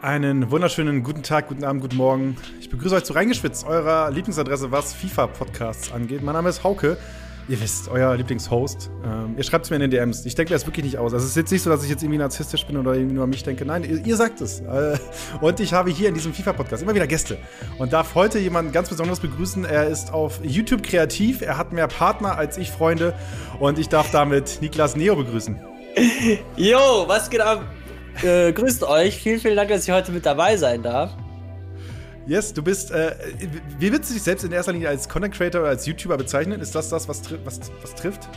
Einen wunderschönen guten Tag, guten Abend, guten Morgen. Ich begrüße euch zu Reingeschwitzt, eurer Lieblingsadresse, was FIFA-Podcasts angeht. Mein Name ist Hauke. Ihr wisst, euer Lieblingshost. Ähm, ihr schreibt es mir in den DMs. Ich denke mir das wirklich nicht aus. Also es ist jetzt nicht so, dass ich jetzt irgendwie narzisstisch bin oder irgendwie nur an mich denke. Nein, ihr, ihr sagt es. Äh, und ich habe hier in diesem FIFA-Podcast immer wieder Gäste und darf heute jemanden ganz besonders begrüßen. Er ist auf YouTube kreativ. Er hat mehr Partner als ich Freunde. Und ich darf damit Niklas Neo begrüßen. Jo, was geht ab? Äh, grüßt euch. Vielen, vielen Dank, dass ich heute mit dabei sein darf. Yes, du bist. Äh, wie würdest du dich selbst in erster Linie als Content Creator oder als YouTuber bezeichnen? Ist das das, was, tri was, was trifft?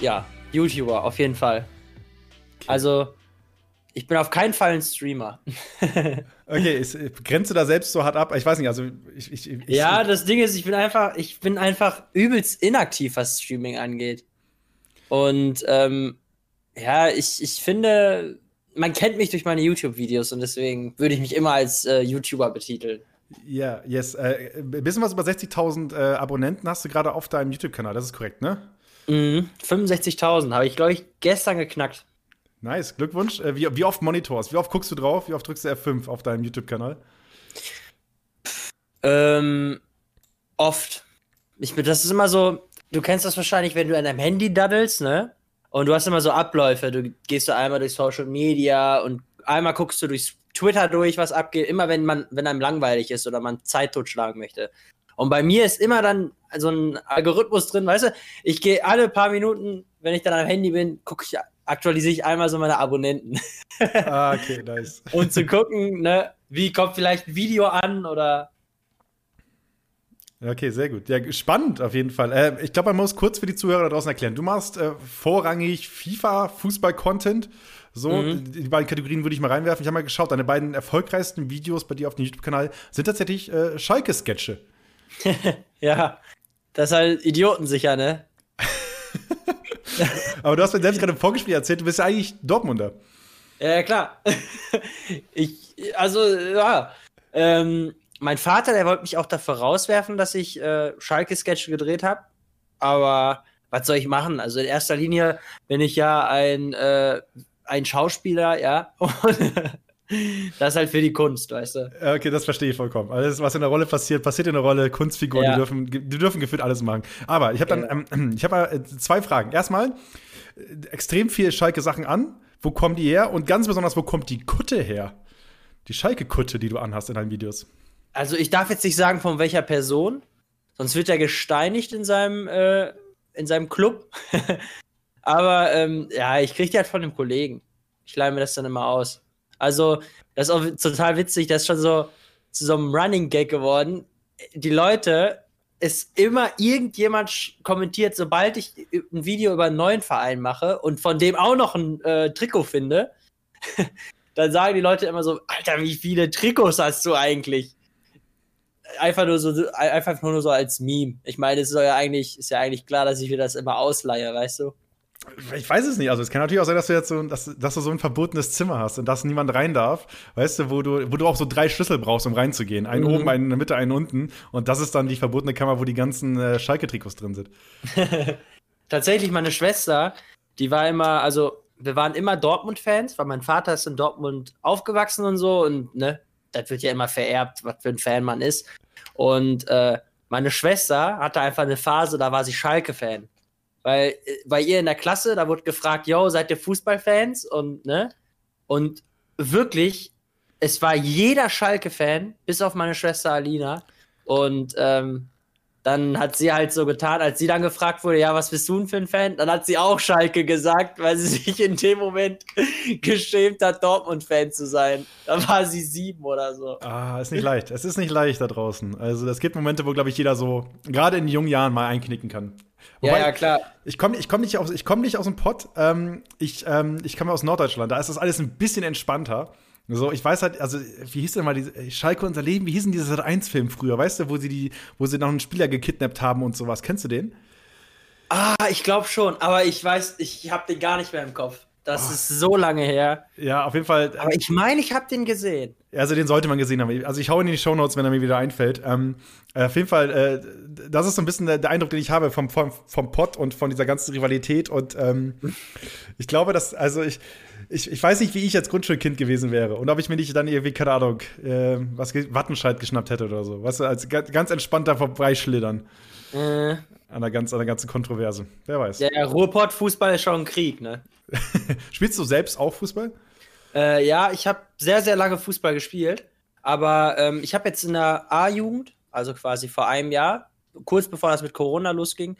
Ja, YouTuber, auf jeden Fall. Okay. Also, ich bin auf keinen Fall ein Streamer. okay, ist, grenzt du da selbst so hart ab? Ich weiß nicht, also ich, ich, ich Ja, das Ding ist, ich bin einfach, ich bin einfach übelst inaktiv, was Streaming angeht. Und ähm, ja, ich, ich finde, man kennt mich durch meine YouTube-Videos und deswegen würde ich mich immer als äh, YouTuber betiteln. Ja, yes. Äh, ein bisschen was über 60.000 äh, Abonnenten hast du gerade auf deinem YouTube-Kanal, das ist korrekt, ne? Mhm, 65.000 habe ich, glaube ich, gestern geknackt. Nice, Glückwunsch. Äh, wie, wie oft monitors? Wie oft guckst du drauf? Wie oft drückst du F5 auf deinem YouTube-Kanal? Ähm, oft. Ich das ist immer so, du kennst das wahrscheinlich, wenn du an deinem Handy daddelst, ne? Und du hast immer so Abläufe. Du gehst so einmal durch Social Media und einmal guckst du durch Twitter durch, was abgeht, immer wenn man, wenn einem langweilig ist oder man Zeit totschlagen möchte. Und bei mir ist immer dann so ein Algorithmus drin, weißt du, ich gehe alle paar Minuten, wenn ich dann am Handy bin, gucke ich, aktualisiere ich einmal so meine Abonnenten. Ah, okay, nice. Und zu gucken, ne, wie kommt vielleicht ein Video an oder Okay, sehr gut. Ja, spannend auf jeden Fall. Äh, ich glaube, man muss kurz für die Zuhörer da draußen erklären. Du machst äh, vorrangig FIFA-Fußball-Content. So, mhm. die beiden Kategorien würde ich mal reinwerfen. Ich habe mal geschaut, deine beiden erfolgreichsten Videos bei dir auf dem YouTube-Kanal sind tatsächlich äh, Schalke-Sketche. ja, das ist halt idiotensicher, ne? Aber du hast mir selbst gerade im Vorgespräch erzählt, du bist ja eigentlich Dortmunder. Ja, klar. ich, also, ja. Ähm, mein Vater, der wollte mich auch dafür rauswerfen, dass ich äh, Schalke-Sketche gedreht habe. Aber was soll ich machen? Also in erster Linie bin ich ja ein, äh, ein Schauspieler, ja. das ist halt für die Kunst, weißt du. Okay, das verstehe ich vollkommen. Alles, was in der Rolle passiert, passiert in der Rolle. Kunstfiguren, ja. die, dürfen, die dürfen gefühlt alles machen. Aber ich habe dann, ja. ähm, ich habe äh, zwei Fragen. Erstmal, äh, extrem viel Schalke-Sachen an. Wo kommen die her? Und ganz besonders, wo kommt die Kutte her? Die Schalke-Kutte, die du anhast in deinen Videos. Also ich darf jetzt nicht sagen, von welcher Person, sonst wird er gesteinigt in seinem, äh, in seinem Club. Aber ähm, ja, ich kriege die halt von dem Kollegen. Ich leih mir das dann immer aus. Also, das ist auch total witzig, das ist schon so zu so einem Running Gag geworden. Die Leute, ist immer irgendjemand kommentiert, sobald ich ein Video über einen neuen Verein mache und von dem auch noch ein äh, Trikot finde, dann sagen die Leute immer so, Alter, wie viele Trikots hast du eigentlich? Einfach nur so, einfach nur so als Meme. Ich meine, es ist ja eigentlich, ist ja eigentlich klar, dass ich mir das immer ausleihe, weißt du? Ich weiß es nicht. Also es kann natürlich auch sein, dass du jetzt so, dass, dass du so ein verbotenes Zimmer hast und dass niemand rein darf, weißt du, wo du, wo du auch so drei Schlüssel brauchst, um reinzugehen. Einen mhm. oben, einen in der Mitte, einen unten. Und das ist dann die verbotene Kammer, wo die ganzen äh, Schalke-Trikots drin sind. Tatsächlich, meine Schwester, die war immer, also wir waren immer Dortmund-Fans, weil mein Vater ist in Dortmund aufgewachsen und so und ne, das wird ja immer vererbt, was für ein Fan man ist. Und äh, meine Schwester hatte einfach eine Phase, da war sie Schalke-Fan. Weil äh, bei ihr in der Klasse, da wurde gefragt, yo, seid ihr Fußballfans? Und, ne? Und wirklich, es war jeder Schalke-Fan, bis auf meine Schwester Alina. Und ähm, dann hat sie halt so getan, als sie dann gefragt wurde, ja, was bist du denn für ein Fan? Dann hat sie auch Schalke gesagt, weil sie sich in dem Moment geschämt hat, Dortmund-Fan zu sein. Da war sie sieben oder so. Ah, ist nicht leicht. Es ist nicht leicht da draußen. Also es gibt Momente, wo, glaube ich, jeder so, gerade in jungen Jahren, mal einknicken kann. Wobei, ja, ja, klar. Ich komme ich komm nicht, aus, komm nicht aus dem Pott. Ähm, ich, ähm, ich komme aus Norddeutschland. Da ist das alles ein bisschen entspannter. So, ich weiß halt, also, wie hieß denn mal diese Schalke unser Leben, wie hieß denn dieser 1-Film früher, weißt du, wo sie die, wo sie noch einen Spieler gekidnappt haben und sowas. Kennst du den? Ah, ich glaube schon, aber ich weiß, ich habe den gar nicht mehr im Kopf. Das oh. ist so lange her. Ja, auf jeden Fall. Aber ich meine, ich habe den gesehen. Also den sollte man gesehen haben. Also ich hau ihn in die Shownotes, wenn er mir wieder einfällt. Ähm, äh, auf jeden Fall, äh, das ist so ein bisschen der, der, Eindruck, den ich habe vom, vom, vom Pott und von dieser ganzen Rivalität. Und ähm, ich glaube, dass, also ich, ich, ich weiß nicht, wie ich als Grundschulkind gewesen wäre und ob ich mir nicht dann irgendwie, keine Ahnung, äh, was Wattenscheid geschnappt hätte oder so. Weißt du, als ganz entspannter Vorbeischlittern. Äh. An der, ganz, an der ganzen Kontroverse. Wer weiß. Ja, der Ruhrpott-Fußball ist schon ein Krieg, ne? Spielst du selbst auch Fußball? Äh, ja, ich habe sehr, sehr lange Fußball gespielt. Aber ähm, ich habe jetzt in der A-Jugend, also quasi vor einem Jahr, kurz bevor das mit Corona losging,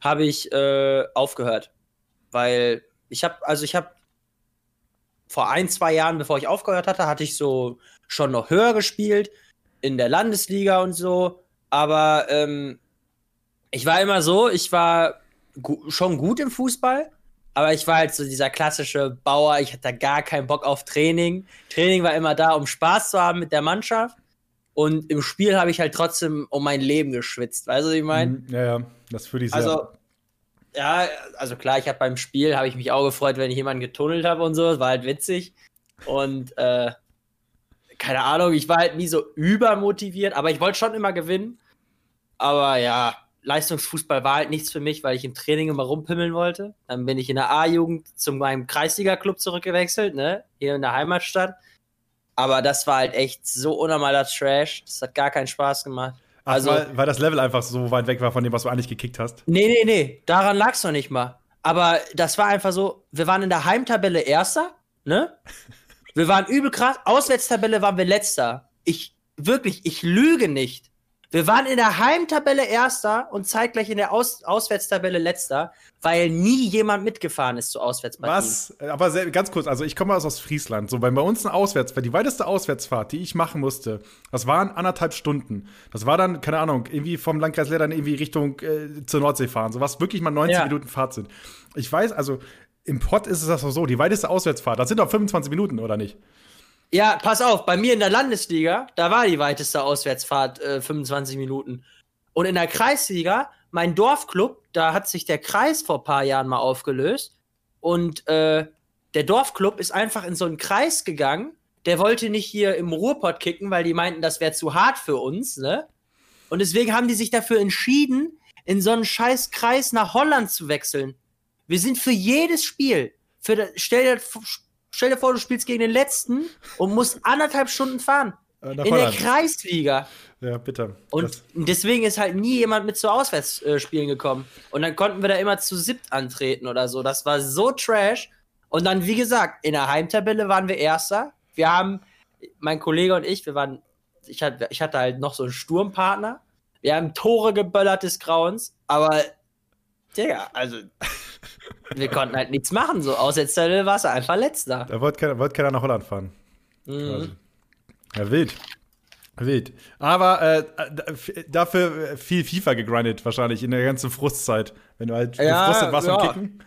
habe ich äh, aufgehört. Weil ich habe, also ich habe vor ein, zwei Jahren, bevor ich aufgehört hatte, hatte ich so schon noch höher gespielt, in der Landesliga und so. Aber ähm, ich war immer so, ich war gu schon gut im Fußball, aber ich war halt so dieser klassische Bauer, ich hatte gar keinen Bock auf Training. Training war immer da, um Spaß zu haben mit der Mannschaft. Und im Spiel habe ich halt trotzdem um mein Leben geschwitzt. Weißt du, was ich meine? Mhm, ja, ja, das fühle ich sehr. Also, ja, also klar, ich habe beim Spiel, habe ich mich auch gefreut, wenn ich jemanden getunnelt habe und so. Das war halt witzig. Und, äh, keine Ahnung, ich war halt nie so übermotiviert, aber ich wollte schon immer gewinnen. Aber ja, Leistungsfußball war halt nichts für mich, weil ich im Training immer rumpimmeln wollte. Dann bin ich in der A-Jugend zu meinem Kreisliga-Club zurückgewechselt, ne? Hier in der Heimatstadt. Aber das war halt echt so unnormaler Trash. Das hat gar keinen Spaß gemacht. Ach, also, weil, weil das Level einfach so weit weg war von dem, was du eigentlich gekickt hast? Nee, nee, nee. Daran lag es noch nicht mal. Aber das war einfach so, wir waren in der Heimtabelle Erster, ne? Wir waren übel krass. Auswärtstabelle waren wir Letzter. Ich, wirklich, ich lüge nicht. Wir waren in der Heimtabelle Erster und zeitgleich in der Aus Auswärtstabelle Letzter, weil nie jemand mitgefahren ist zu Auswärtspartien. Was? Aber sehr, ganz kurz, also ich komme aus Friesland. So, bei uns eine Auswärtsfahrt, die weiteste Auswärtsfahrt, die ich machen musste, das waren anderthalb Stunden. Das war dann, keine Ahnung, irgendwie vom Landkreis dann irgendwie Richtung äh, zur Nordsee fahren, so was wirklich mal 90 ja. Minuten Fahrt sind. Ich weiß, also im Pott ist es das so, die weiteste Auswärtsfahrt, das sind doch 25 Minuten, oder nicht? Ja, pass auf, bei mir in der Landesliga, da war die weiteste Auswärtsfahrt äh, 25 Minuten. Und in der Kreisliga, mein Dorfclub, da hat sich der Kreis vor ein paar Jahren mal aufgelöst. Und äh, der Dorfclub ist einfach in so einen Kreis gegangen. Der wollte nicht hier im Ruhrpott kicken, weil die meinten, das wäre zu hart für uns, ne? Und deswegen haben die sich dafür entschieden, in so einen scheiß Kreis nach Holland zu wechseln. Wir sind für jedes Spiel, für, stell dir Stell dir vor, du spielst gegen den letzten und musst anderthalb Stunden fahren. Äh, in Holland. der Kreisliga. Ja, bitte. Und das. deswegen ist halt nie jemand mit zu Auswärtsspielen gekommen. Und dann konnten wir da immer zu siebt antreten oder so. Das war so trash. Und dann, wie gesagt, in der Heimtabelle waren wir Erster. Wir haben, mein Kollege und ich, wir waren, ich hatte, ich hatte halt noch so einen Sturmpartner. Wir haben Tore geböllert des Grauens, aber, Digga, also, wir konnten halt nichts machen. So Aussetzstelle war es einfach letzter. Da wollte keiner, wollt keiner nach Holland fahren. Mhm. Ja, wild. Wild. Aber äh, dafür viel FIFA gegrindet, wahrscheinlich in der ganzen Frustzeit. Wenn du halt ja, gefrustet warst ja. Kicken.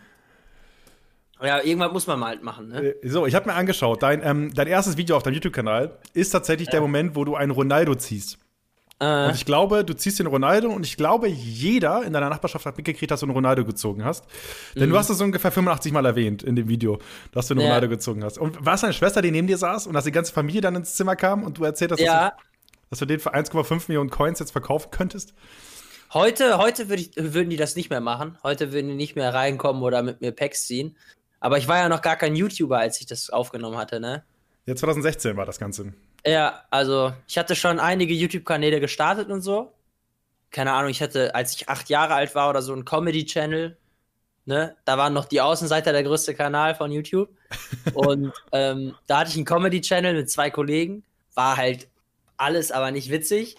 Ja, irgendwann muss man mal halt machen, ne? Äh, so, ich habe mir angeschaut, dein, ähm, dein erstes Video auf deinem YouTube-Kanal ist tatsächlich ja. der Moment, wo du einen Ronaldo ziehst. Äh. Und ich glaube, du ziehst den Ronaldo und ich glaube, jeder in deiner Nachbarschaft hat mitgekriegt, dass du einen Ronaldo gezogen hast. Denn mhm. du hast das ungefähr 85 Mal erwähnt in dem Video, dass du einen ja. Ronaldo gezogen hast. Und war es deine Schwester, die neben dir saß und dass die ganze Familie dann ins Zimmer kam und du erzählt hast, ja. dass, du, dass, du, den für 1,5 Millionen Coins jetzt verkaufen könntest? Heute, heute würd ich, würden die das nicht mehr machen. Heute würden die nicht mehr reinkommen oder mit mir Packs ziehen. Aber ich war ja noch gar kein YouTuber, als ich das aufgenommen hatte, ne? Ja, 2016 war das Ganze. Ja, also ich hatte schon einige YouTube-Kanäle gestartet und so. Keine Ahnung, ich hatte, als ich acht Jahre alt war oder so, einen Comedy-Channel. Ne? Da waren noch die Außenseiter der größte Kanal von YouTube. und ähm, da hatte ich einen Comedy-Channel mit zwei Kollegen. War halt alles, aber nicht witzig.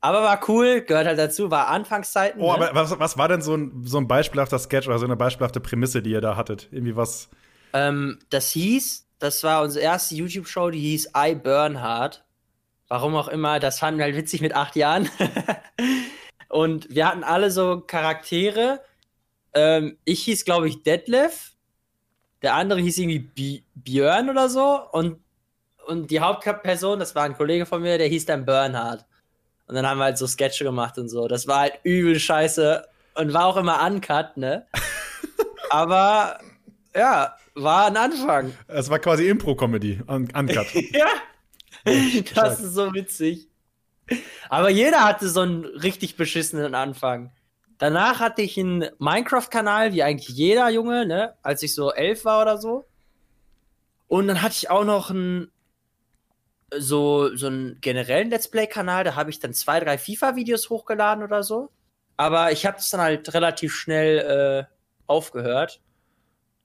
Aber war cool, gehört halt dazu, war Anfangszeiten. Oh, ne? aber was, was war denn so ein, so ein beispielhafter Sketch oder so eine beispielhafte Prämisse, die ihr da hattet? Irgendwie was? Ähm, das hieß, das war unsere erste YouTube-Show, die hieß I Bernhard. Warum auch immer, das fanden wir halt witzig mit acht Jahren. und wir hatten alle so Charaktere. Ähm, ich hieß, glaube ich, Detlef. Der andere hieß irgendwie B Björn oder so. Und, und die Hauptperson, das war ein Kollege von mir, der hieß dann Bernhard. Und dann haben wir halt so Sketche gemacht und so. Das war halt übel scheiße und war auch immer uncut, ne? Aber ja, war ein Anfang. Es war quasi Impro-Comedy, un uncut. ja. Das ist so witzig. Aber jeder hatte so einen richtig beschissenen Anfang. Danach hatte ich einen Minecraft-Kanal, wie eigentlich jeder Junge, ne? Als ich so elf war oder so. Und dann hatte ich auch noch einen so, so einen generellen Let's Play-Kanal, da habe ich dann zwei, drei FIFA-Videos hochgeladen oder so. Aber ich habe es dann halt relativ schnell äh, aufgehört.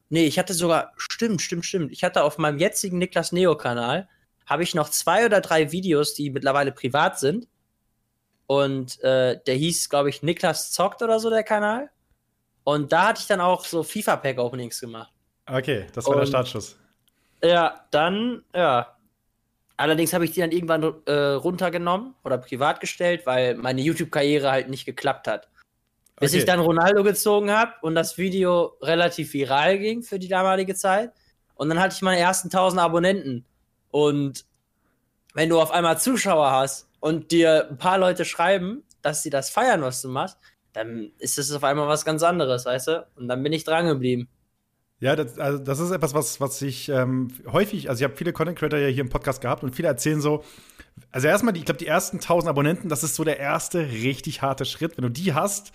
Nee, ich hatte sogar, stimmt, stimmt, stimmt. Ich hatte auf meinem jetzigen Niklas Neo-Kanal, habe ich noch zwei oder drei Videos, die mittlerweile privat sind. Und äh, der hieß, glaube ich, Niklas zockt oder so, der Kanal. Und da hatte ich dann auch so FIFA-Pack-Openings gemacht. Okay, das war Und, der Startschuss. Ja, dann, ja. Allerdings habe ich die dann irgendwann äh, runtergenommen oder privat gestellt, weil meine YouTube-Karriere halt nicht geklappt hat. Bis okay. ich dann Ronaldo gezogen habe und das Video relativ viral ging für die damalige Zeit. Und dann hatte ich meine ersten 1000 Abonnenten. Und wenn du auf einmal Zuschauer hast und dir ein paar Leute schreiben, dass sie das feiern, was du machst, dann ist es auf einmal was ganz anderes, weißt du? Und dann bin ich dran geblieben. Ja, das, also das ist etwas, was, was ich ähm, häufig, also ich habe viele Content Creator ja hier im Podcast gehabt und viele erzählen so, also erstmal, ich glaube, die ersten 1000 Abonnenten, das ist so der erste richtig harte Schritt. Wenn du die hast,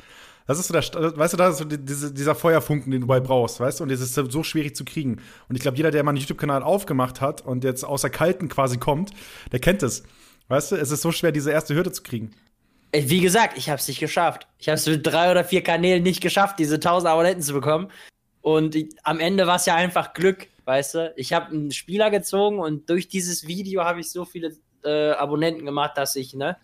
das ist so der, weißt du, da ist so diese, dieser Feuerfunken, den du bei brauchst, weißt du, und das ist so schwierig zu kriegen. Und ich glaube, jeder, der mal einen YouTube-Kanal aufgemacht hat und jetzt außer Kalten quasi kommt, der kennt es. Weißt du, es ist so schwer, diese erste Hürde zu kriegen. Wie gesagt, ich habe es nicht geschafft. Ich habe es mit drei oder vier Kanälen nicht geschafft, diese 1000 Abonnenten zu bekommen. Und ich, am Ende war es ja einfach Glück, weißt du? Ich habe einen Spieler gezogen und durch dieses Video habe ich so viele äh, Abonnenten gemacht, dass ich, ne?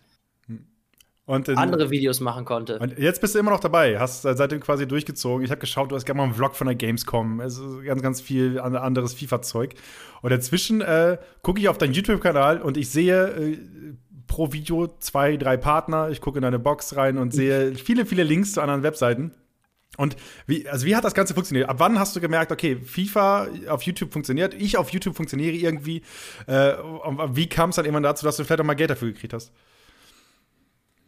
Und in, andere Videos machen konnte. Und jetzt bist du immer noch dabei, hast seitdem quasi durchgezogen. Ich habe geschaut, du hast gerne mal einen Vlog von der Gamescom. Es ist ganz, ganz viel anderes FIFA-Zeug. Und dazwischen äh, gucke ich auf deinen YouTube-Kanal und ich sehe äh, pro Video zwei, drei Partner. Ich gucke in deine Box rein und sehe viele, viele Links zu anderen Webseiten. Und wie, also wie hat das Ganze funktioniert? Ab wann hast du gemerkt, okay, FIFA auf YouTube funktioniert, ich auf YouTube funktioniere irgendwie? Äh, wie kam es dann immer dazu, dass du vielleicht auch mal Geld dafür gekriegt hast?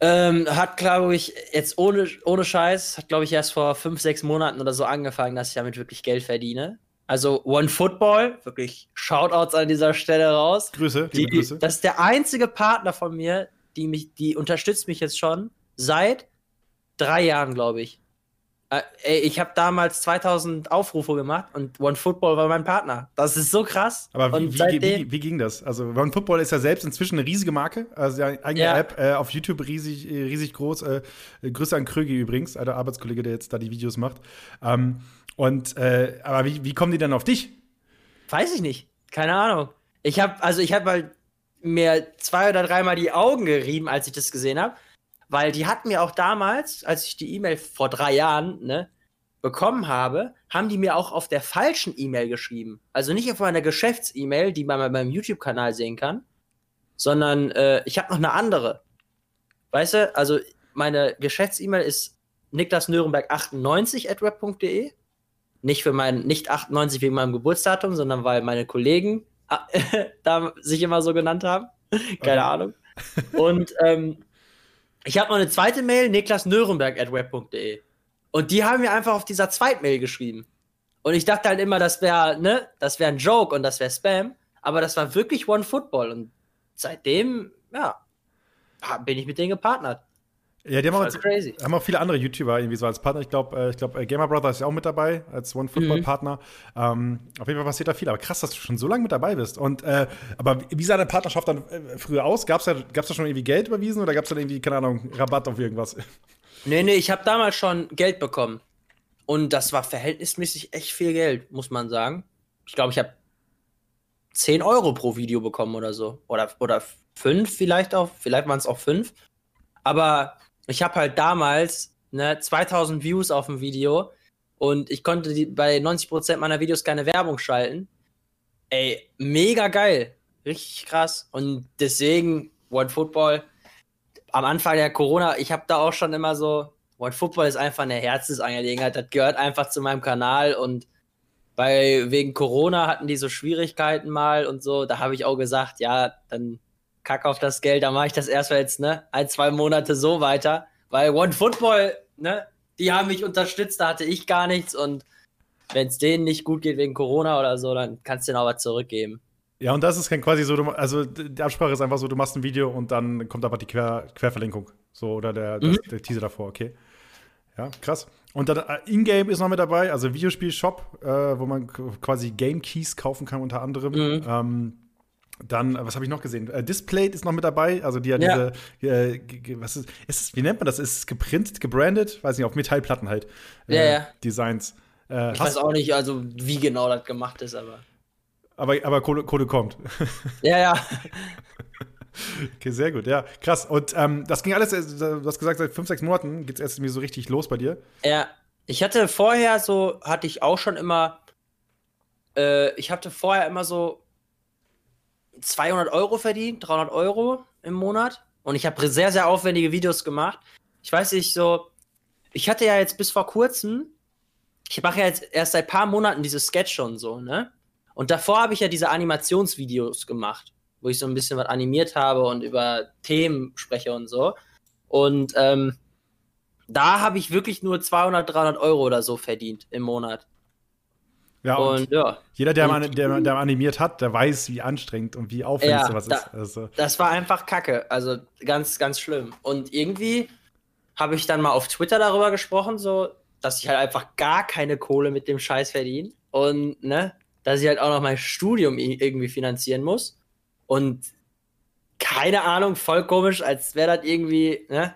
Ähm, hat, glaube ich, jetzt ohne, ohne Scheiß, hat, glaube ich, erst vor fünf, sechs Monaten oder so angefangen, dass ich damit wirklich Geld verdiene. Also One Football, wirklich Shoutouts an dieser Stelle raus. Grüße, die, Grüße. Das ist der einzige Partner von mir, die mich, die unterstützt mich jetzt schon seit drei Jahren, glaube ich. Äh, ey, ich habe damals 2000 Aufrufe gemacht und OneFootball war mein Partner. Das ist so krass. Aber wie, wie, wie, wie, ging das? Also OneFootball ist ja selbst inzwischen eine riesige Marke. Also eine eigene ja. App äh, auf YouTube riesig, äh, riesig groß. Äh, Grüße an Krögi übrigens, der Arbeitskollege, der jetzt da die Videos macht. Ähm, und äh, aber wie, kommen die denn auf dich? Weiß ich nicht. Keine Ahnung. Ich habe also ich habe halt mir zwei oder dreimal die Augen gerieben, als ich das gesehen habe. Weil die hatten mir auch damals, als ich die E-Mail vor drei Jahren ne, bekommen habe, haben die mir auch auf der falschen E-Mail geschrieben. Also nicht auf meiner Geschäfts-E-Mail, die man bei meinem YouTube-Kanal sehen kann, sondern äh, ich habe noch eine andere. Weißt du, also meine Geschäfts-E-Mail ist niklasnürnberg98 at web.de. Nicht für mein, nicht 98 wegen meinem Geburtsdatum, sondern weil meine Kollegen da sich immer so genannt haben. Keine okay. Ahnung. Und ähm, ich habe noch eine zweite Mail, niklasnürnberg.web.de. Und die haben mir einfach auf dieser Zweitmail geschrieben. Und ich dachte halt immer, das wäre, ne, das wäre ein Joke und das wäre Spam. Aber das war wirklich One Football. Und seitdem, ja, bin ich mit denen gepartnert. Ja, die haben, auch, crazy. haben auch viele andere YouTuber irgendwie so als Partner. Ich glaube, äh, ich glaub, äh, Gamer Brother ist ja auch mit dabei als One-Football-Partner. Mhm. Ähm, auf jeden Fall passiert da viel. Aber krass, dass du schon so lange mit dabei bist. Und, äh, aber wie sah deine Partnerschaft dann äh, früher aus? Gab es da, gab's da schon irgendwie Geld überwiesen oder gab es da irgendwie, keine Ahnung, Rabatt auf irgendwas? Nee, nee, ich habe damals schon Geld bekommen. Und das war verhältnismäßig echt viel Geld, muss man sagen. Ich glaube, ich habe 10 Euro pro Video bekommen oder so. Oder, oder 5 vielleicht auch. Vielleicht waren es auch 5. Aber ich habe halt damals ne, 2000 Views auf dem Video und ich konnte die, bei 90% meiner Videos keine Werbung schalten. Ey, mega geil. Richtig krass. Und deswegen, One Football, am Anfang der Corona, ich habe da auch schon immer so, One Football ist einfach eine Herzensangelegenheit. Das gehört einfach zu meinem Kanal und weil wegen Corona hatten die so Schwierigkeiten mal und so, da habe ich auch gesagt, ja, dann kack auf das Geld, dann mache ich das erstmal jetzt, ne, ein, zwei Monate so weiter. Weil One Football, ne, die haben mich unterstützt, da hatte ich gar nichts und wenn es denen nicht gut geht wegen Corona oder so, dann kannst du denen auch was zurückgeben. Ja, und das ist quasi so, also die Absprache ist einfach so, du machst ein Video und dann kommt einfach die Quer Querverlinkung. So, oder der, mhm. das, der Teaser davor, okay. Ja, krass. Und dann äh, Ingame ist noch mit dabei, also Videospiel-Shop, äh, wo man quasi Game Keys kaufen kann, unter anderem. Mhm. Ähm, dann, was habe ich noch gesehen? Äh, Displayed ist noch mit dabei, also die ja, ja. diese, äh, was ist, ist wie nennt man das? Ist es geprintet, gebrandet? Weiß nicht, auf Metallplatten halt. Äh, ja, ja. Designs. Äh, ich weiß auch nicht, also wie genau das gemacht ist, aber. Aber, aber Kohle, Kohle kommt. Ja, ja. Okay, sehr gut, ja. Krass. Und ähm, das ging alles, äh, du hast gesagt, seit fünf, sechs Monaten geht es erst irgendwie so richtig los bei dir. Ja. Ich hatte vorher so, hatte ich auch schon immer, äh, ich hatte vorher immer so 200 Euro verdient, 300 Euro im Monat. Und ich habe sehr, sehr aufwendige Videos gemacht. Ich weiß nicht, so, ich hatte ja jetzt bis vor kurzem, ich mache ja jetzt erst seit paar Monaten diese Sketch schon so, ne? Und davor habe ich ja diese Animationsvideos gemacht wo ich so ein bisschen was animiert habe und über Themen spreche und so. Und ähm, da habe ich wirklich nur 200, 300 Euro oder so verdient im Monat. Ja, und, und ja. jeder, der, und, der, der, animiert hat, der weiß, wie anstrengend und wie aufwendig ja, sowas da, ist. Also. Das war einfach kacke. Also ganz, ganz schlimm. Und irgendwie habe ich dann mal auf Twitter darüber gesprochen, so, dass ich halt einfach gar keine Kohle mit dem Scheiß verdiene. Und, ne, dass ich halt auch noch mein Studium irgendwie finanzieren muss. Und keine Ahnung, voll komisch, als wäre das irgendwie, ne?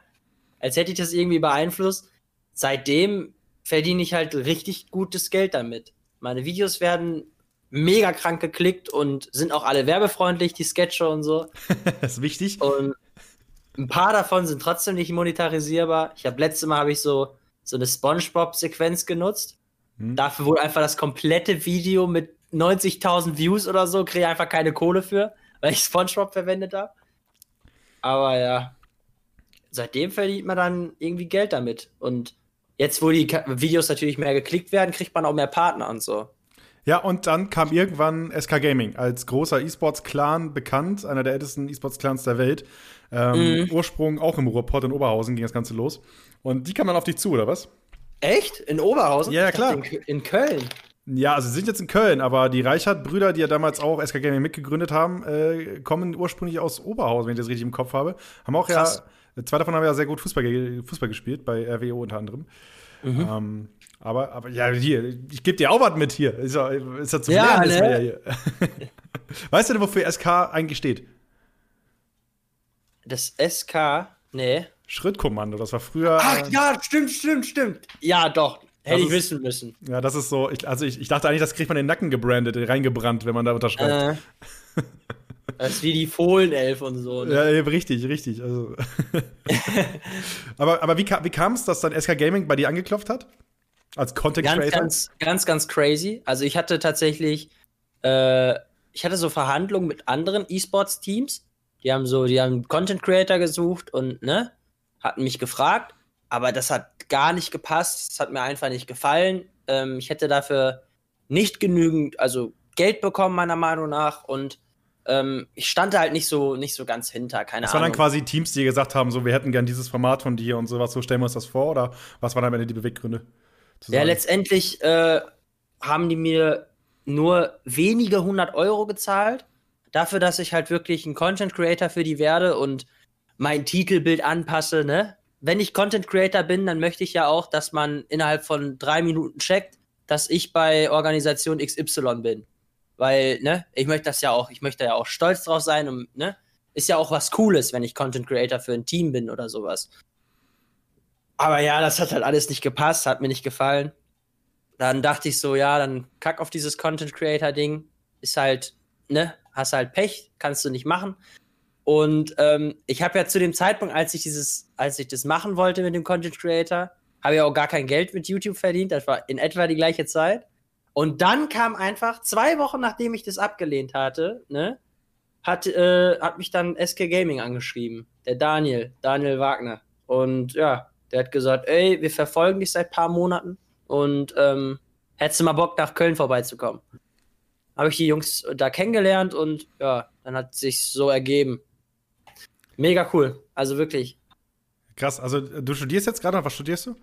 Als hätte ich das irgendwie beeinflusst. Seitdem verdiene ich halt richtig gutes Geld damit. Meine Videos werden mega krank geklickt und sind auch alle werbefreundlich, die Sketche und so. das ist wichtig. Und ein paar davon sind trotzdem nicht monetarisierbar. Ich habe letztes Mal habe ich so so eine SpongeBob-Sequenz genutzt. Hm. Dafür wurde einfach das komplette Video mit 90.000 Views oder so, kriege einfach keine Kohle für weil ich Spongebob verwendet habe. Aber ja, seitdem verdient man dann irgendwie Geld damit. Und jetzt, wo die Videos natürlich mehr geklickt werden, kriegt man auch mehr Partner und so. Ja, und dann kam irgendwann SK Gaming als großer E-Sports-Clan bekannt, einer der ältesten E-Sports-Clans der Welt. Ähm, mhm. Ursprung auch im Ruhrpott in Oberhausen ging das Ganze los. Und die kam dann auf dich zu, oder was? Echt? In Oberhausen? Ja, ja klar. In, in Köln. Ja, also sie sind jetzt in Köln, aber die Reichert-Brüder, die ja damals auch SK Gaming mitgegründet haben, äh, kommen ursprünglich aus Oberhausen, wenn ich das richtig im Kopf habe. Haben auch Krass. ja, zwei davon haben ja sehr gut Fußball, Fußball gespielt, bei RWO unter anderem. Mhm. Ähm, aber, aber ja, hier, ich gebe dir auch was mit hier. Ist ja, ist ja zum ja, Lernen. Ne? Hier. weißt du denn, wofür SK eigentlich steht? Das SK? Nee. Schrittkommando, das war früher. Ach ja, stimmt, stimmt, stimmt. Ja, doch. Hätte ich wissen müssen. Ja, das ist so. Ich, also ich, ich dachte eigentlich, das kriegt man in den Nacken gebrandet, reingebrannt, wenn man da unterschreibt. Äh, das ist wie die Fohlenelf und so. Ne? Ja, richtig, richtig. Also. aber aber wie, wie kam es, dass dann SK Gaming bei dir angeklopft hat? Als Content Creator? Ganz, ganz, ganz crazy. Also ich hatte tatsächlich, äh, ich hatte so Verhandlungen mit anderen E-Sports-Teams. Die haben so, die haben Content Creator gesucht und ne, hatten mich gefragt aber das hat gar nicht gepasst. Es hat mir einfach nicht gefallen. Ähm, ich hätte dafür nicht genügend, also Geld bekommen, meiner Meinung nach. Und ähm, ich stand da halt nicht so, nicht so ganz hinter. Keine das Ahnung. waren dann quasi Teams, die gesagt haben, so, wir hätten gern dieses Format von dir und sowas, so stellen wir uns das vor? Oder was waren dann am Ende die Beweggründe? Ja, letztendlich äh, haben die mir nur wenige hundert Euro gezahlt. Dafür, dass ich halt wirklich ein Content Creator für die werde und mein Titelbild anpasse, ne? wenn ich Content Creator bin, dann möchte ich ja auch, dass man innerhalb von drei Minuten checkt, dass ich bei Organisation XY bin. Weil, ne, ich möchte das ja auch, ich möchte ja auch stolz drauf sein und, ne, ist ja auch was Cooles, wenn ich Content Creator für ein Team bin oder sowas. Aber ja, das hat halt alles nicht gepasst, hat mir nicht gefallen. Dann dachte ich so, ja, dann kack auf dieses Content Creator Ding. Ist halt, ne, hast halt Pech, kannst du nicht machen. Und ähm, ich habe ja zu dem Zeitpunkt, als ich dieses, als ich das machen wollte mit dem Content Creator, habe ich auch gar kein Geld mit YouTube verdient. Das war in etwa die gleiche Zeit. Und dann kam einfach zwei Wochen nachdem ich das abgelehnt hatte, ne, hat, äh, hat mich dann SK Gaming angeschrieben, der Daniel, Daniel Wagner. Und ja, der hat gesagt, ey, wir verfolgen dich seit paar Monaten und ähm, hättest du mal Bock nach Köln vorbeizukommen. Habe ich die Jungs da kennengelernt und ja, dann hat sich so ergeben. Mega cool. Also wirklich. Krass. Also du studierst jetzt gerade was studierst du?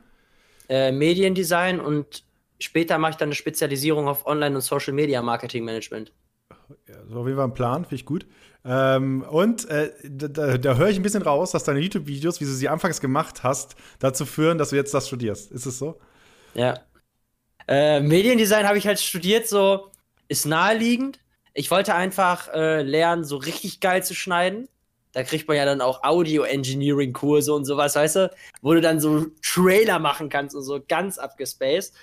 Äh, Mediendesign und später mache ich dann eine Spezialisierung auf Online- und Social Media Marketing Management. Ja, so auf jeden Fall ein Plan, finde ich gut. Ähm, und äh, da, da höre ich ein bisschen raus, dass deine YouTube-Videos, wie du sie anfangs gemacht hast, dazu führen, dass du jetzt das studierst. Ist es so? Ja. Äh, Mediendesign habe ich halt studiert, so ist naheliegend. Ich wollte einfach äh, lernen, so richtig geil zu schneiden. Da kriegt man ja dann auch Audio-Engineering-Kurse und sowas, weißt du? Wo du dann so Trailer machen kannst und so ganz abgespaced.